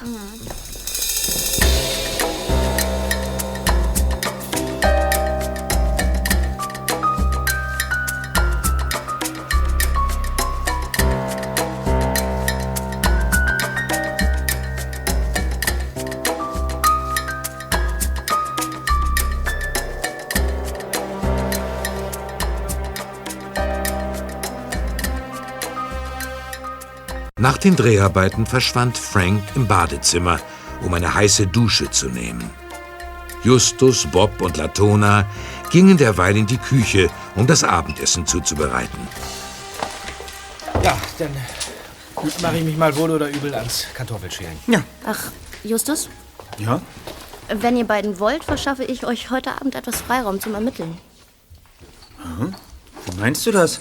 Nach den Dreharbeiten verschwand Frank im Badezimmer, um eine heiße Dusche zu nehmen. Justus, Bob und Latona gingen derweil in die Küche, um das Abendessen zuzubereiten. Ja, dann mache ich mich mal wohl oder übel ans Kartoffelschälen. Ach, Justus, Ja? wenn ihr beiden wollt, verschaffe ich euch heute Abend etwas Freiraum zum Ermitteln. Hm? Wie meinst du das?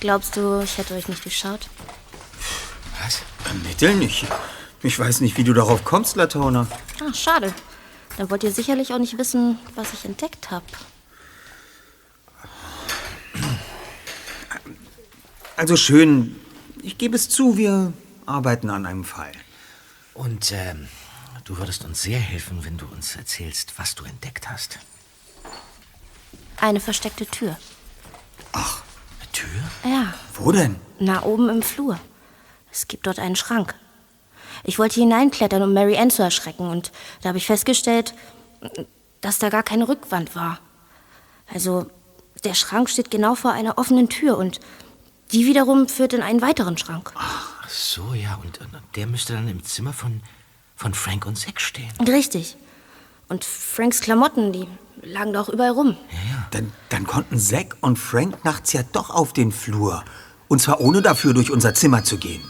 Glaubst du, ich hätte euch nicht geschaut? Was? Ermitteln? Ich, ich weiß nicht, wie du darauf kommst, Latona. Ah, schade. Dann wollt ihr sicherlich auch nicht wissen, was ich entdeckt habe. Also schön. Ich gebe es zu, wir arbeiten an einem Fall. Und ähm, Du würdest uns sehr helfen, wenn du uns erzählst, was du entdeckt hast. Eine versteckte Tür. Eine Tür? Ja, Wo denn? na oben im Flur. Es gibt dort einen Schrank. Ich wollte hineinklettern, um Mary Ann zu erschrecken, und da habe ich festgestellt, dass da gar keine Rückwand war. Also, der Schrank steht genau vor einer offenen Tür und die wiederum führt in einen weiteren Schrank. Ach so, ja. Und, und der müsste dann im Zimmer von, von Frank und Zack stehen. Richtig. Und Franks Klamotten, die lagen da auch überall rum. Dann, dann konnten Zack und Frank nachts ja doch auf den Flur. Und zwar ohne dafür durch unser Zimmer zu gehen.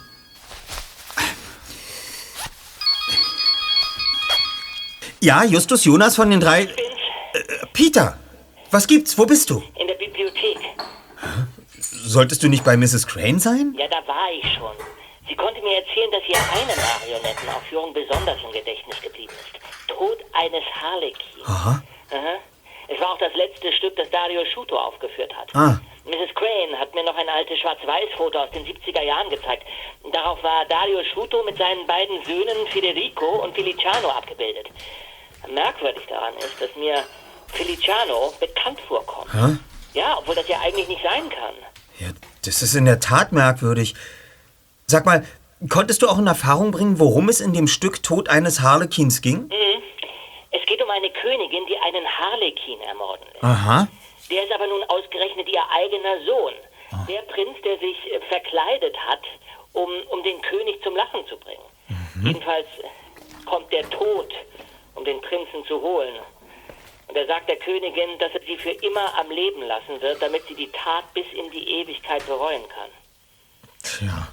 Ja, Justus Jonas von den drei. Äh, Peter, was gibt's? Wo bist du? In der Bibliothek. Solltest du nicht bei Mrs. Crane sein? Ja, da war ich schon. Sie konnte mir erzählen, dass ihr eine Marionettenaufführung besonders im Gedächtnis geblieben ist. Tod eines Harlekin. Aha. Aha. Es war auch das letzte Stück, das Dario Schuto aufgeführt hat. Ah. Mrs. Crane hat mir noch ein altes Schwarz-Weiß-Foto aus den 70er Jahren gezeigt. Darauf war Dario Schuto mit seinen beiden Söhnen Federico und Feliciano abgebildet. Merkwürdig daran ist, dass mir Feliciano bekannt vorkommt. Hä? Ja, obwohl das ja eigentlich nicht sein kann. Das ist in der Tat merkwürdig. Sag mal, konntest du auch in Erfahrung bringen, worum es in dem Stück Tod eines Harlekins ging? Mhm. Es geht um eine Königin, die einen Harlekin ermorden lässt. Aha. Der ist aber nun ausgerechnet ihr eigener Sohn. Der Prinz, der sich äh, verkleidet hat, um, um den König zum Lachen zu bringen. Jedenfalls äh, kommt der Tod, um den Prinzen zu holen. Und er sagt der Königin, dass er sie für immer am Leben lassen wird, damit sie die Tat bis in die Ewigkeit bereuen kann. Tja.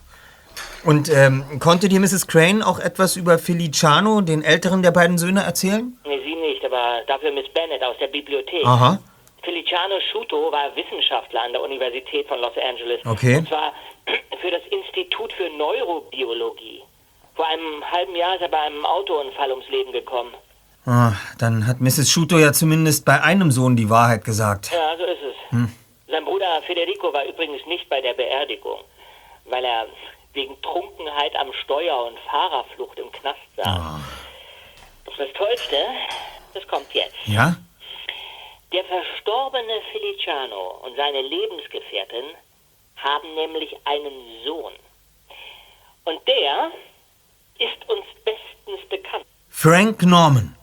Und ähm, konnte dir Mrs. Crane auch etwas über Feliciano, den älteren der beiden Söhne, erzählen? Nee, sie nicht, aber dafür Miss Bennett aus der Bibliothek. Aha. Feliciano Schuto war Wissenschaftler an der Universität von Los Angeles. Okay. Und zwar für das Institut für Neurobiologie. Vor einem halben Jahr ist er bei einem Autounfall ums Leben gekommen. Ah, dann hat Mrs. Schuto ja zumindest bei einem Sohn die Wahrheit gesagt. Ja, so ist es. Hm. Sein Bruder Federico war übrigens nicht bei der Beerdigung, weil er wegen Trunkenheit am Steuer und Fahrerflucht im Knast saß. Das Tollste, das kommt jetzt. Ja? Der verstorbene Feliciano und seine Lebensgefährtin haben nämlich einen Sohn. Und der ist uns bestens bekannt. Frank Norman.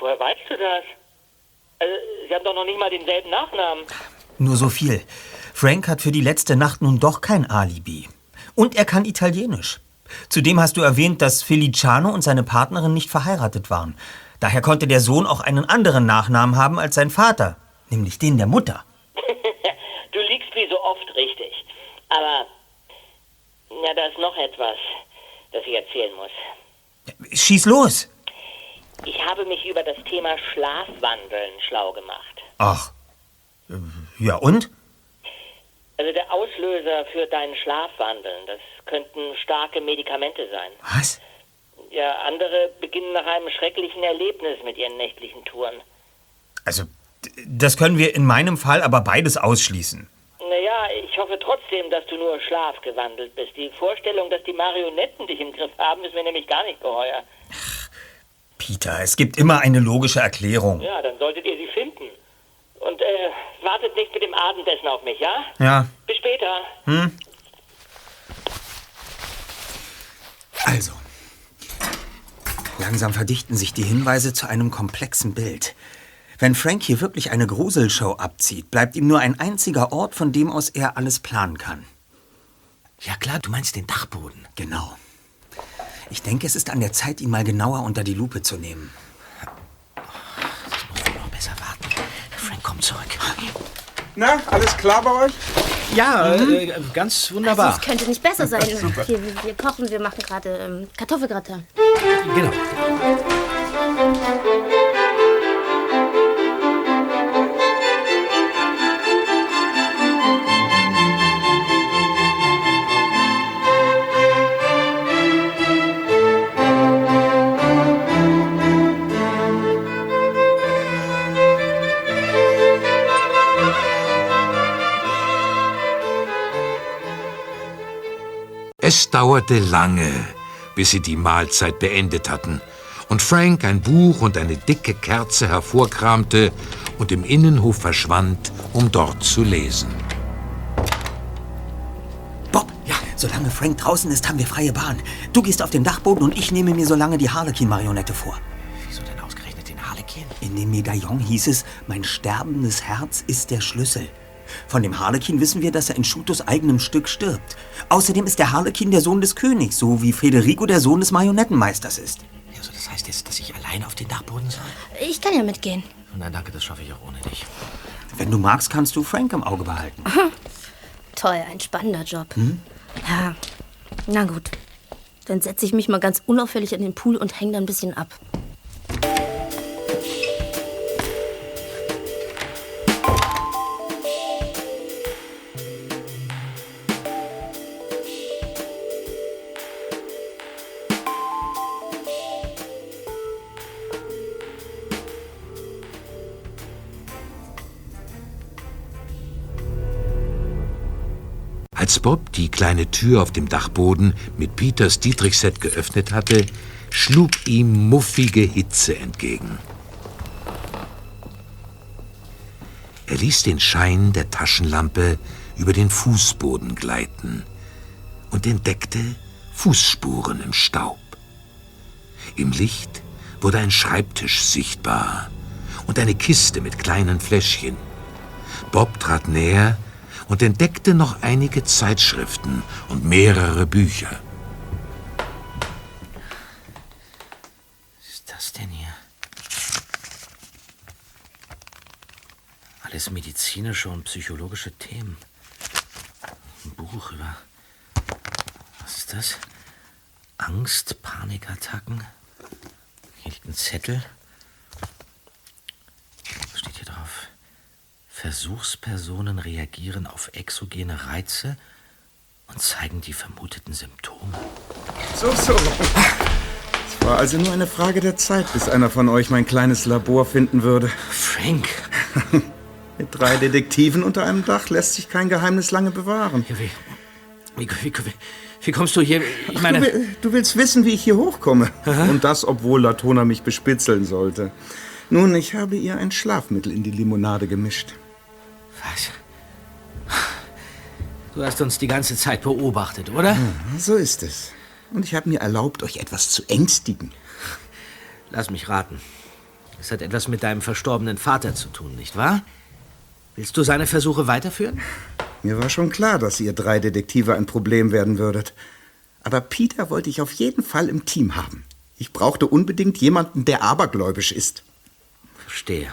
Woher weißt du das? Also, Sie haben doch noch nicht mal denselben Nachnamen. Nur so viel. Frank hat für die letzte Nacht nun doch kein Alibi. Und er kann Italienisch. Zudem hast du erwähnt, dass Feliciano und seine Partnerin nicht verheiratet waren. Daher konnte der Sohn auch einen anderen Nachnamen haben als sein Vater, nämlich den der Mutter. du liegst wie so oft richtig. Aber, ja, da ist noch etwas, das ich erzählen muss. Schieß los. Ich habe mich über das Thema Schlafwandeln schlau gemacht. Ach. äh, Ja und? Also der Auslöser für dein Schlafwandeln, das könnten starke Medikamente sein. Was? Ja, andere beginnen nach einem schrecklichen Erlebnis mit ihren nächtlichen Touren. Also, das können wir in meinem Fall aber beides ausschließen. Naja, ich hoffe trotzdem, dass du nur schlafgewandelt bist. Die Vorstellung, dass die Marionetten dich im Griff haben, ist mir nämlich gar nicht geheuer. Peter, es gibt immer eine logische Erklärung. Ja, dann solltet ihr sie finden. Und äh, wartet nicht mit dem Abendessen auf mich, ja? Ja. Bis später. Hm? Also. Langsam verdichten sich die Hinweise zu einem komplexen Bild. Wenn Frank hier wirklich eine Gruselshow abzieht, bleibt ihm nur ein einziger Ort, von dem aus er alles planen kann. Ja klar, du meinst den Dachboden. Genau. Ich denke, es ist an der Zeit, ihn mal genauer unter die Lupe zu nehmen. Noch besser warten. Frank kommt zurück. Na, alles klar bei euch? Ja, Mhm. äh, ganz wunderbar. Also, es könnte nicht besser sein. Super. Hier, wir, wir kochen, wir machen gerade ähm, Kartoffelgratin. Genau. Es dauerte lange, bis sie die Mahlzeit beendet hatten und Frank ein Buch und eine dicke Kerze hervorkramte und im Innenhof verschwand, um dort zu lesen. Bob, ja, solange Frank draußen ist, haben wir freie Bahn. Du gehst auf den Dachboden und ich nehme mir so lange die Harlequin-Marionette vor. Wieso denn ausgerechnet den Harlequin? In dem Medaillon hieß es, mein sterbendes Herz ist der Schlüssel. Von dem Harlekin wissen wir, dass er in Schutos eigenem Stück stirbt. Außerdem ist der Harlekin der Sohn des Königs, so wie Federico der Sohn des Marionettenmeisters ist. Also das heißt jetzt, dass ich allein auf den Dachboden soll? Ich kann ja mitgehen. Nein, danke, das schaffe ich auch ohne dich. Wenn du magst, kannst du Frank im Auge behalten. Toll, ein spannender Job. Hm? Ja, na gut. Dann setze ich mich mal ganz unauffällig in den Pool und hänge da ein bisschen ab. Als Bob die kleine Tür auf dem Dachboden mit Peters Dietrichset geöffnet hatte, schlug ihm muffige Hitze entgegen. Er ließ den Schein der Taschenlampe über den Fußboden gleiten und entdeckte Fußspuren im Staub. Im Licht wurde ein Schreibtisch sichtbar und eine Kiste mit kleinen Fläschchen. Bob trat näher und entdeckte noch einige Zeitschriften und mehrere Bücher. Was ist das denn hier? Alles medizinische und psychologische Themen. Ein Buch über. Was ist das? Angst, Panikattacken. Hier liegt ein Zettel. Was steht hier drauf? Versuchspersonen reagieren auf exogene Reize und zeigen die vermuteten Symptome. So, so. Es war also nur eine Frage der Zeit, bis einer von euch mein kleines Labor finden würde. Frank! Mit drei Detektiven unter einem Dach lässt sich kein Geheimnis lange bewahren. Wie, wie, wie, wie kommst du hier? Ich meine. Du, will- du willst wissen, wie ich hier hochkomme. Und das, obwohl Latona mich bespitzeln sollte. Nun, ich habe ihr ein Schlafmittel in die Limonade gemischt. Was? Du hast uns die ganze Zeit beobachtet, oder? Ja, so ist es. Und ich habe mir erlaubt, euch etwas zu ängstigen. Lass mich raten. Es hat etwas mit deinem verstorbenen Vater zu tun, nicht wahr? Willst du seine Versuche weiterführen? Mir war schon klar, dass ihr drei Detektive ein Problem werden würdet. Aber Peter wollte ich auf jeden Fall im Team haben. Ich brauchte unbedingt jemanden, der abergläubisch ist. Verstehe.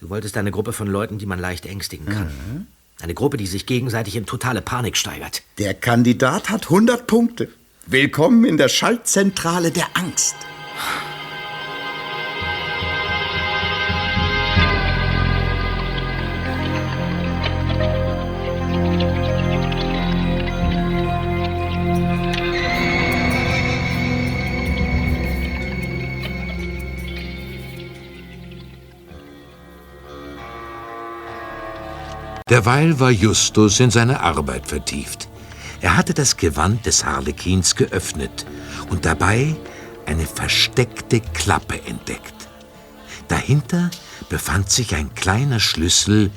Du wolltest eine Gruppe von Leuten, die man leicht ängstigen kann. Eine Gruppe, die sich gegenseitig in totale Panik steigert. Der Kandidat hat 100 Punkte. Willkommen in der Schaltzentrale der Angst. Derweil war Justus in seine Arbeit vertieft. Er hatte das Gewand des Harlekins geöffnet und dabei eine versteckte Klappe entdeckt. Dahinter befand sich ein kleiner Schlüssel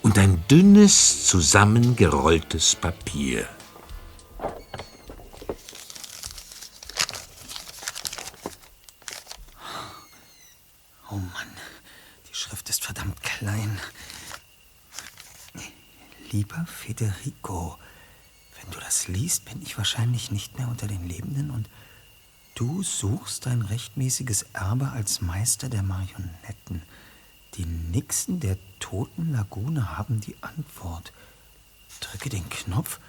und ein dünnes, zusammengerolltes Papier. Oh Mann, die Schrift ist verdammt klein. Lieber Federico, wenn du das liest, bin ich wahrscheinlich nicht mehr unter den Lebenden und du suchst dein rechtmäßiges Erbe als Meister der Marionetten. Die Nixen der toten Lagune haben die Antwort. Drücke den Knopf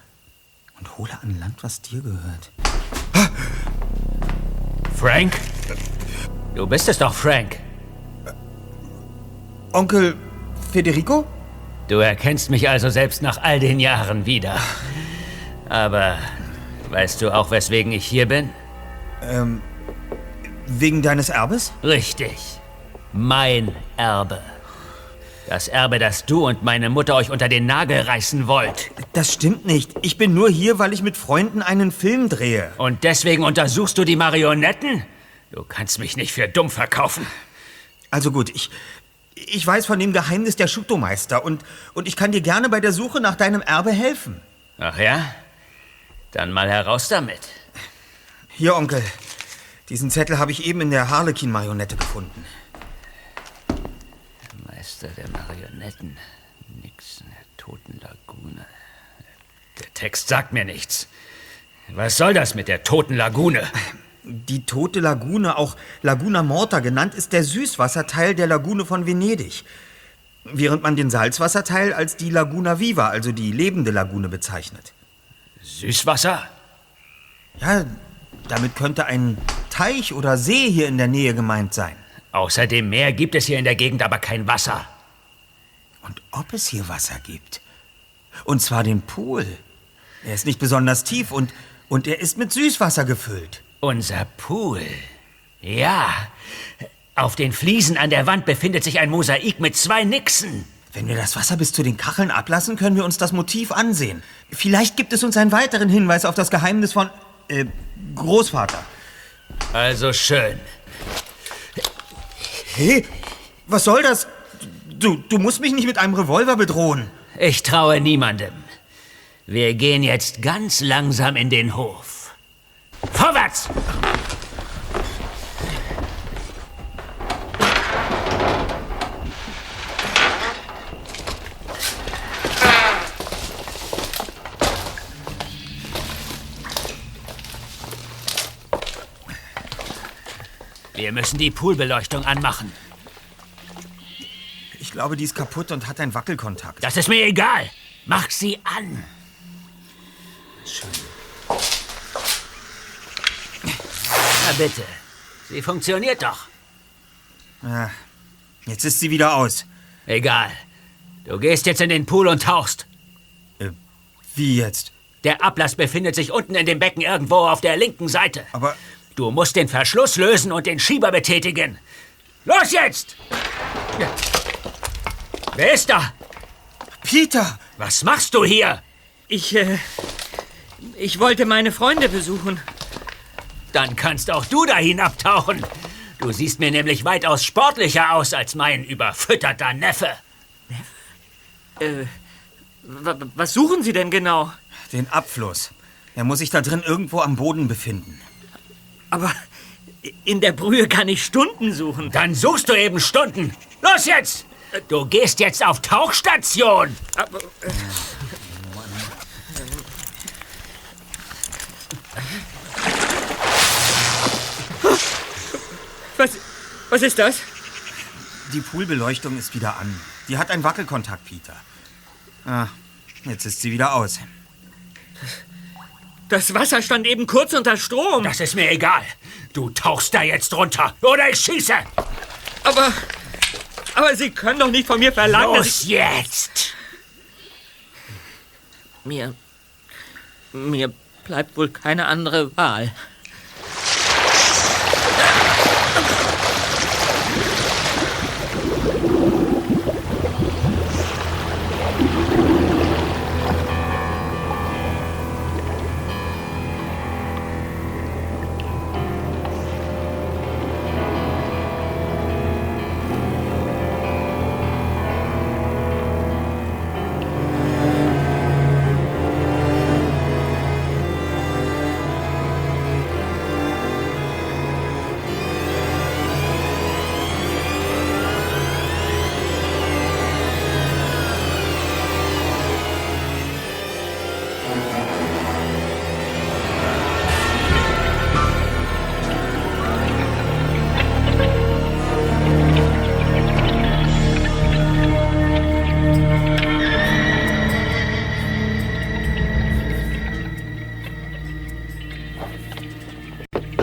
und hole an Land, was dir gehört. Frank? Du bist es doch, Frank. Onkel Federico? Du erkennst mich also selbst nach all den Jahren wieder. Aber weißt du auch, weswegen ich hier bin? Ähm, wegen deines Erbes? Richtig. Mein Erbe. Das Erbe, das du und meine Mutter euch unter den Nagel reißen wollt. Das stimmt nicht. Ich bin nur hier, weil ich mit Freunden einen Film drehe. Und deswegen untersuchst du die Marionetten? Du kannst mich nicht für dumm verkaufen. Also gut, ich, ich weiß von dem Geheimnis der Schutomeister und, und ich kann dir gerne bei der Suche nach deinem Erbe helfen. Ach ja? Dann mal heraus damit. Hier, Onkel. Diesen Zettel habe ich eben in der Harlequin-Marionette gefunden. Meister der Marionetten. Nixon, der Toten Lagune. Der Text sagt mir nichts. Was soll das mit der Toten Lagune? Die Tote Lagune, auch Laguna Morta genannt, ist der Süßwasserteil der Lagune von Venedig. Während man den Salzwasserteil als die Laguna Viva, also die lebende Lagune, bezeichnet. Süßwasser? Ja, damit könnte ein Teich oder See hier in der Nähe gemeint sein. Außer dem Meer gibt es hier in der Gegend aber kein Wasser. Und ob es hier Wasser gibt? Und zwar den Pool. Er ist nicht besonders tief und, und er ist mit Süßwasser gefüllt. Unser Pool. Ja. Auf den Fliesen an der Wand befindet sich ein Mosaik mit zwei Nixen. Wenn wir das Wasser bis zu den Kacheln ablassen, können wir uns das Motiv ansehen. Vielleicht gibt es uns einen weiteren Hinweis auf das Geheimnis von äh, Großvater. Also schön. Hey, was soll das? Du, du musst mich nicht mit einem Revolver bedrohen. Ich traue niemandem. Wir gehen jetzt ganz langsam in den Hof. Vorwärts! Wir müssen die Poolbeleuchtung anmachen. Ich glaube, die ist kaputt und hat einen Wackelkontakt. Das ist mir egal. Mach sie an. Schön. Bitte. Sie funktioniert doch. Jetzt ist sie wieder aus. Egal. Du gehst jetzt in den Pool und tauchst. Äh, wie jetzt? Der Ablass befindet sich unten in dem Becken irgendwo auf der linken Seite. Aber Du musst den Verschluss lösen und den Schieber betätigen. Los jetzt! Wer ist da? Peter! Was machst du hier? Ich, äh, ich wollte meine Freunde besuchen. Dann kannst auch du da hinabtauchen. Du siehst mir nämlich weitaus sportlicher aus als mein überfütterter Neffe. Äh, was suchen Sie denn genau? Den Abfluss. Er muss sich da drin irgendwo am Boden befinden. Aber in der Brühe kann ich Stunden suchen. Dann suchst du eben Stunden. Los jetzt! Du gehst jetzt auf Tauchstation. Aber, äh, was, was ist das? Die Poolbeleuchtung ist wieder an. Die hat einen Wackelkontakt, Peter. Ah, jetzt ist sie wieder aus. Das Wasser stand eben kurz unter Strom. Das ist mir egal. Du tauchst da jetzt runter oder ich schieße. Aber, aber Sie können doch nicht von mir verlangen, Los dass ich... jetzt! Mir, mir bleibt wohl keine andere Wahl.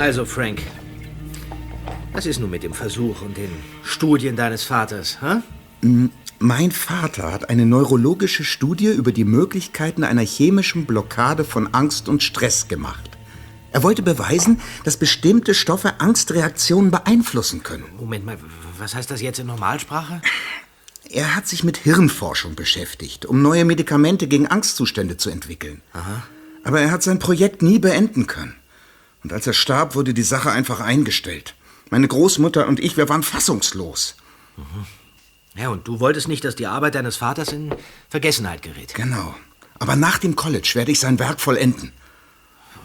Also, Frank, was ist nun mit dem Versuch und den Studien deines Vaters, hä? Mein Vater hat eine neurologische Studie über die Möglichkeiten einer chemischen Blockade von Angst und Stress gemacht. Er wollte beweisen, dass bestimmte Stoffe Angstreaktionen beeinflussen können. Moment mal, was heißt das jetzt in Normalsprache? Er hat sich mit Hirnforschung beschäftigt, um neue Medikamente gegen Angstzustände zu entwickeln. Aber er hat sein Projekt nie beenden können. Und als er starb, wurde die Sache einfach eingestellt. Meine Großmutter und ich, wir waren fassungslos. Ja, und du wolltest nicht, dass die Arbeit deines Vaters in Vergessenheit gerät. Genau. Aber nach dem College werde ich sein Werk vollenden.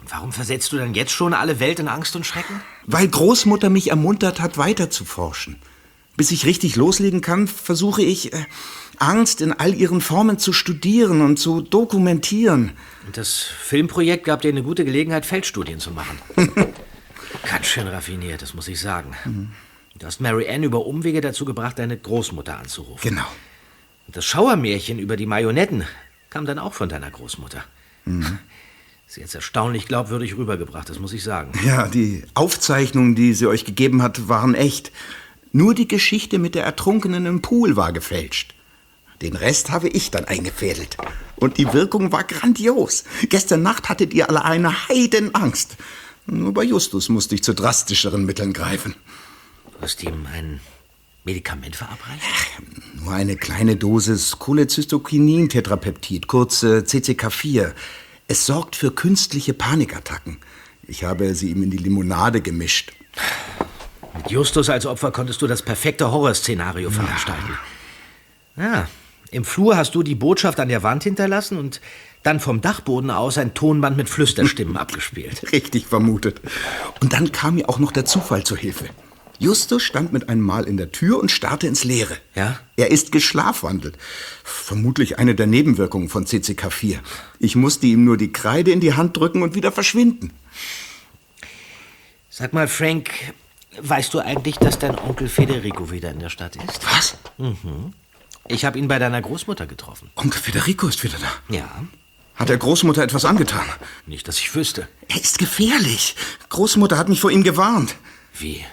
Und warum versetzt du dann jetzt schon alle Welt in Angst und Schrecken? Weil Großmutter mich ermuntert hat, weiter zu forschen. Bis ich richtig loslegen kann, versuche ich, äh, Angst in all ihren Formen zu studieren und zu dokumentieren. Und das Filmprojekt gab dir eine gute Gelegenheit, Feldstudien zu machen. Ganz schön raffiniert, das muss ich sagen. Du hast Mary Ann über Umwege dazu gebracht, deine Großmutter anzurufen. Genau. Und das Schauermärchen über die Marionetten kam dann auch von deiner Großmutter. Mhm. Sie hat es erstaunlich glaubwürdig rübergebracht, das muss ich sagen. Ja, die Aufzeichnungen, die sie euch gegeben hat, waren echt. Nur die Geschichte mit der Ertrunkenen im Pool war gefälscht. Den Rest habe ich dann eingefädelt. Und die Wirkung war grandios. Gestern Nacht hattet ihr alle eine Heidenangst. Nur bei Justus musste ich zu drastischeren Mitteln greifen. Du hast ihm ein Medikament verabreicht? Nur eine kleine Dosis Cholecystokinin-Tetrapeptid, kurz äh, CCK4. Es sorgt für künstliche Panikattacken. Ich habe sie ihm in die Limonade gemischt. Mit Justus als Opfer konntest du das perfekte Horrorszenario veranstalten. Ja, im Flur hast du die Botschaft an der Wand hinterlassen und dann vom Dachboden aus ein Tonband mit Flüsterstimmen abgespielt. Richtig vermutet. Und dann kam mir auch noch der Zufall zur Hilfe. Justus stand mit einem Mal in der Tür und starrte ins Leere. Ja? Er ist geschlafwandelt. Vermutlich eine der Nebenwirkungen von CCK4. Ich musste ihm nur die Kreide in die Hand drücken und wieder verschwinden. Sag mal, Frank, weißt du eigentlich, dass dein Onkel Federico wieder in der Stadt ist? Was? Mhm. Ich habe ihn bei deiner Großmutter getroffen. Onkel Federico ist wieder da. Ja. Hat der Großmutter etwas angetan? Nicht, dass ich wüsste. Er ist gefährlich. Großmutter hat mich vor ihm gewarnt. Wie?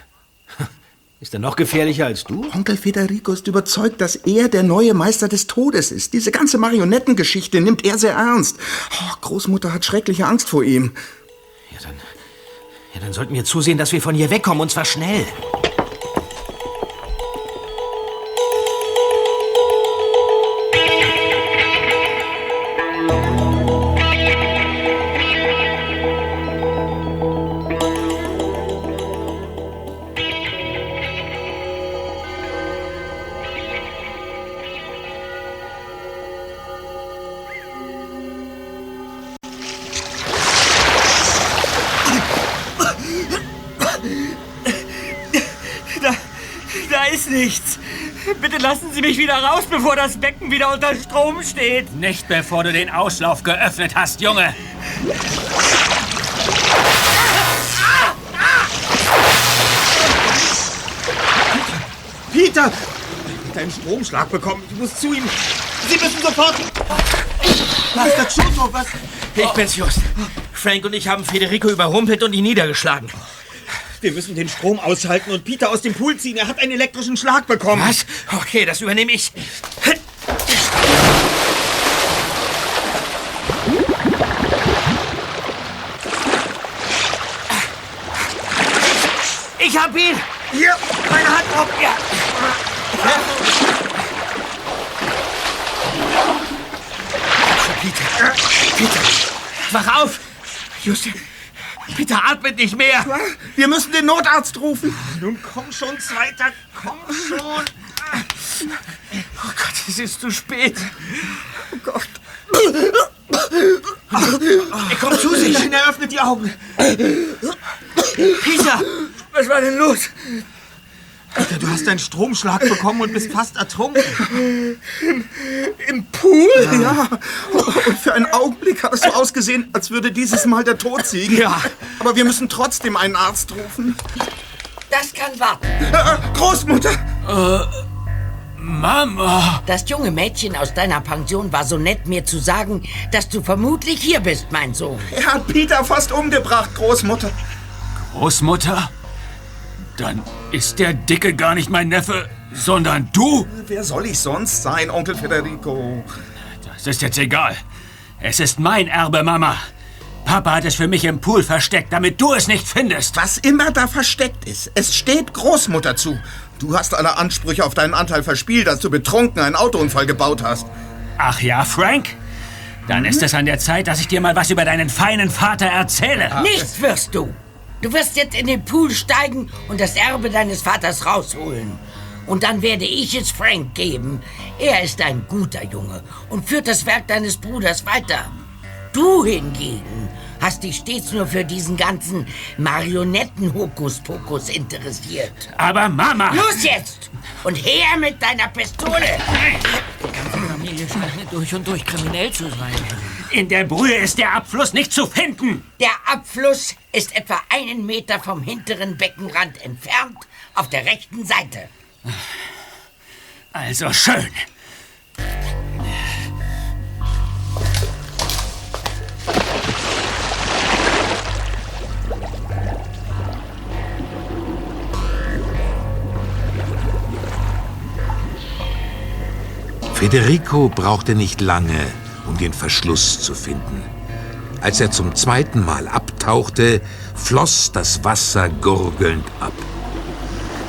Ist er noch gefährlicher als du? Onkel Federico ist überzeugt, dass er der neue Meister des Todes ist. Diese ganze Marionettengeschichte nimmt er sehr ernst. Oh, Großmutter hat schreckliche Angst vor ihm. Dann sollten wir zusehen, dass wir von hier wegkommen, und zwar schnell. Lassen Sie mich wieder raus, bevor das Becken wieder unter Strom steht. Nicht bevor du den Auslauf geöffnet hast, Junge. Peter! Hat einen Stromschlag bekommen. Ich muss zu ihm. Sie müssen sofort. Master Chuto, was? Ich bin's, Just. Frank und ich haben Federico überrumpelt und ihn niedergeschlagen. Wir müssen den Strom ausschalten und Peter aus dem Pool ziehen. Er hat einen elektrischen Schlag bekommen. Was? Okay, das übernehme ich. Ich hab ihn! Hier, meine Hand drauf. Ja. Peter, Peter, wach auf! Just, Peter atmet nicht mehr. Wir müssen den Notarzt rufen. Nun komm schon, Zweiter. Komm schon. Oh Gott, es ist zu spät. Oh Gott. Er kommt zu sich. Er öffnet die Augen. Peter, was war denn los? Peter, du hast einen Stromschlag bekommen und bist fast ertrunken. Im Pool? Ja. Und für einen Augenblick hat es so ausgesehen, als würde dieses Mal der Tod siegen. Ja. Aber wir müssen trotzdem einen Arzt rufen. Das kann warten. Äh, Großmutter! Äh, Mama! Das junge Mädchen aus deiner Pension war so nett, mir zu sagen, dass du vermutlich hier bist, mein Sohn. Er hat Peter fast umgebracht, Großmutter. Großmutter? Dann ist der Dicke gar nicht mein Neffe, sondern du? Wer soll ich sonst sein, Onkel Federico? Das ist jetzt egal. Es ist mein Erbe, Mama. Papa hat es für mich im Pool versteckt, damit du es nicht findest. Was immer da versteckt ist, es steht Großmutter zu. Du hast alle Ansprüche auf deinen Anteil verspielt, als du betrunken einen Autounfall gebaut hast. Ach ja, Frank? Dann ist es an der Zeit, dass ich dir mal was über deinen feinen Vater erzähle. Nichts wirst du. Du wirst jetzt in den Pool steigen und das Erbe deines Vaters rausholen. Und dann werde ich es Frank geben. Er ist ein guter Junge und führt das Werk deines Bruders weiter. Du hingegen hast dich stets nur für diesen ganzen Marionetten-Hokuspokus interessiert. Aber Mama! Los jetzt! Und her mit deiner Pistole! Familie scheint durch und durch kriminell zu sein. In der Brühe ist der Abfluss nicht zu finden. Der Abfluss ist etwa einen Meter vom hinteren Beckenrand entfernt, auf der rechten Seite. Also schön. Federico brauchte nicht lange, um den Verschluss zu finden. Als er zum zweiten Mal abtauchte, floss das Wasser gurgelnd ab.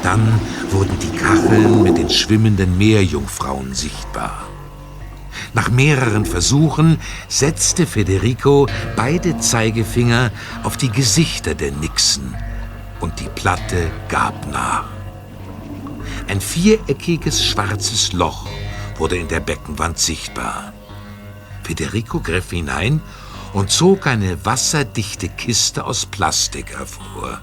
Dann wurden die Kacheln mit den schwimmenden Meerjungfrauen sichtbar. Nach mehreren Versuchen setzte Federico beide Zeigefinger auf die Gesichter der Nixen und die Platte gab nach. Ein viereckiges schwarzes Loch wurde in der Beckenwand sichtbar. Federico griff hinein und zog eine wasserdichte Kiste aus Plastik hervor.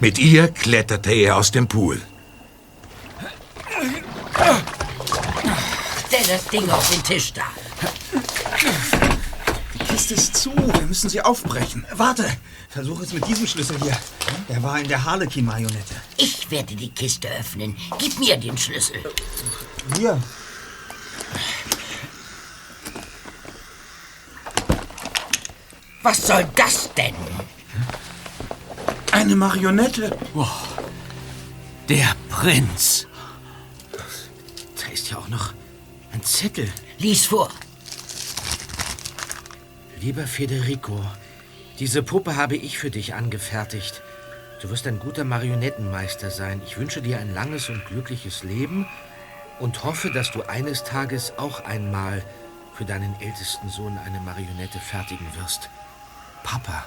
Mit ihr kletterte er aus dem Pool. Stell das Ding auf den Tisch da. Die Kiste ist zu. Wir müssen sie aufbrechen. Warte. Versuch es mit diesem Schlüssel hier. Der war in der Harlequin-Marionette. Ich werde die Kiste öffnen. Gib mir den Schlüssel. Hier. Was soll das denn? Eine Marionette. Der Prinz. Da ist ja auch noch ein Zettel. Lies vor. Lieber Federico, diese Puppe habe ich für dich angefertigt. Du wirst ein guter Marionettenmeister sein. Ich wünsche dir ein langes und glückliches Leben und hoffe, dass du eines Tages auch einmal für deinen ältesten Sohn eine Marionette fertigen wirst. Papa.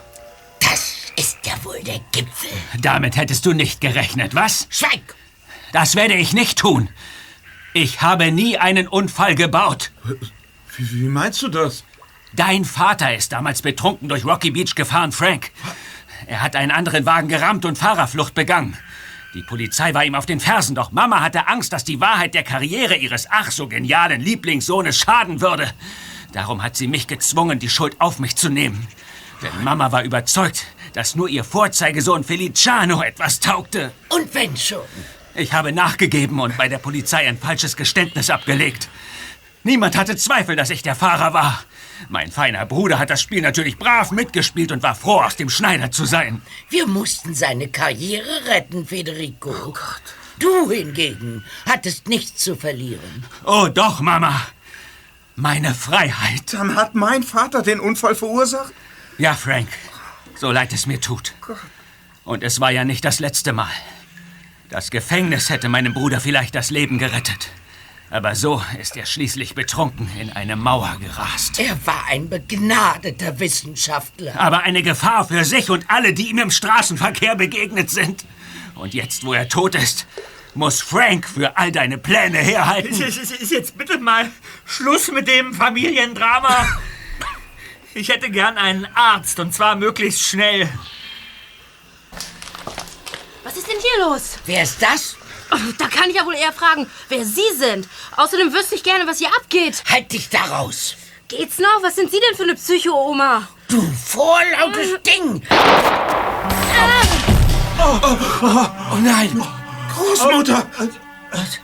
Das ist ja wohl der Gipfel. Damit hättest du nicht gerechnet, was? Schweig! Das werde ich nicht tun. Ich habe nie einen Unfall gebaut. Wie, wie meinst du das? Dein Vater ist damals betrunken durch Rocky Beach gefahren, Frank. Er hat einen anderen Wagen gerammt und Fahrerflucht begangen. Die Polizei war ihm auf den Fersen, doch Mama hatte Angst, dass die Wahrheit der Karriere ihres ach so genialen Lieblingssohnes schaden würde. Darum hat sie mich gezwungen, die Schuld auf mich zu nehmen. Denn Mama war überzeugt, dass nur ihr Vorzeigesohn Feliciano etwas taugte. Und wenn schon. Ich habe nachgegeben und bei der Polizei ein falsches Geständnis abgelegt. Niemand hatte Zweifel, dass ich der Fahrer war. Mein feiner Bruder hat das Spiel natürlich brav mitgespielt und war froh, aus dem Schneider zu sein. Wir mussten seine Karriere retten, Federico. Oh Gott. Du hingegen hattest nichts zu verlieren. Oh doch, Mama. Meine Freiheit. Dann hat mein Vater den Unfall verursacht? Ja, Frank. So leid es mir tut. Und es war ja nicht das letzte Mal. Das Gefängnis hätte meinem Bruder vielleicht das Leben gerettet. Aber so ist er schließlich betrunken in eine Mauer gerast. Er war ein begnadeter Wissenschaftler. Aber eine Gefahr für sich und alle, die ihm im Straßenverkehr begegnet sind. Und jetzt, wo er tot ist, muss Frank für all deine Pläne herhalten. Ist, ist, ist jetzt bitte mal Schluss mit dem Familiendrama. Ich hätte gern einen Arzt und zwar möglichst schnell. Was ist denn hier los? Wer ist das? Oh, Da kann ich ja wohl eher fragen, wer Sie sind. Außerdem wüsste ich gerne, was hier abgeht. Halt dich da raus. Geht's noch? Was sind Sie denn für eine Psycho-Oma? Du vorlautes Ding! Oh, oh, oh, oh nein! Großmutter! Was?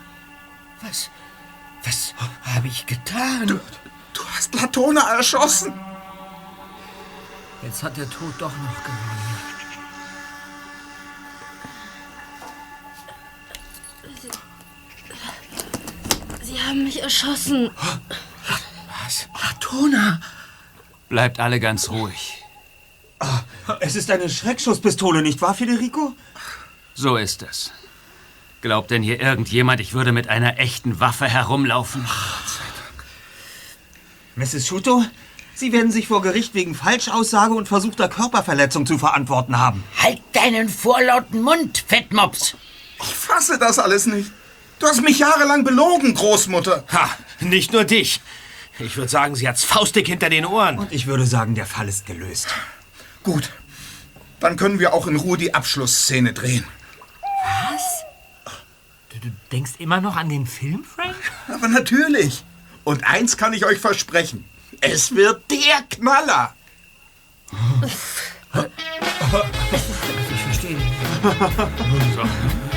Was? Was habe ich getan? Du, du hast Latona erschossen. Jetzt hat der Tod doch noch gewonnen. Sie haben mich erschossen. Was? Latona! Bleibt alle ganz ruhig. Es ist eine Schreckschusspistole, nicht wahr, Federico? So ist es. Glaubt denn hier irgendjemand, ich würde mit einer echten Waffe herumlaufen? Mrs. Shuto, Sie werden sich vor Gericht wegen Falschaussage und versuchter Körperverletzung zu verantworten haben. Halt deinen vorlauten Mund, Fettmops! Ich fasse das alles nicht. Du hast mich jahrelang belogen, Großmutter. Ha, nicht nur dich. Ich würde sagen, sie hat's faustig hinter den Ohren. Und ich würde sagen, der Fall ist gelöst. Gut. Dann können wir auch in Ruhe die Abschlussszene drehen. Was? Du, du denkst immer noch an den Film, Frank? Aber natürlich. Und eins kann ich euch versprechen. Es wird der Knaller. Ich verstehe. So.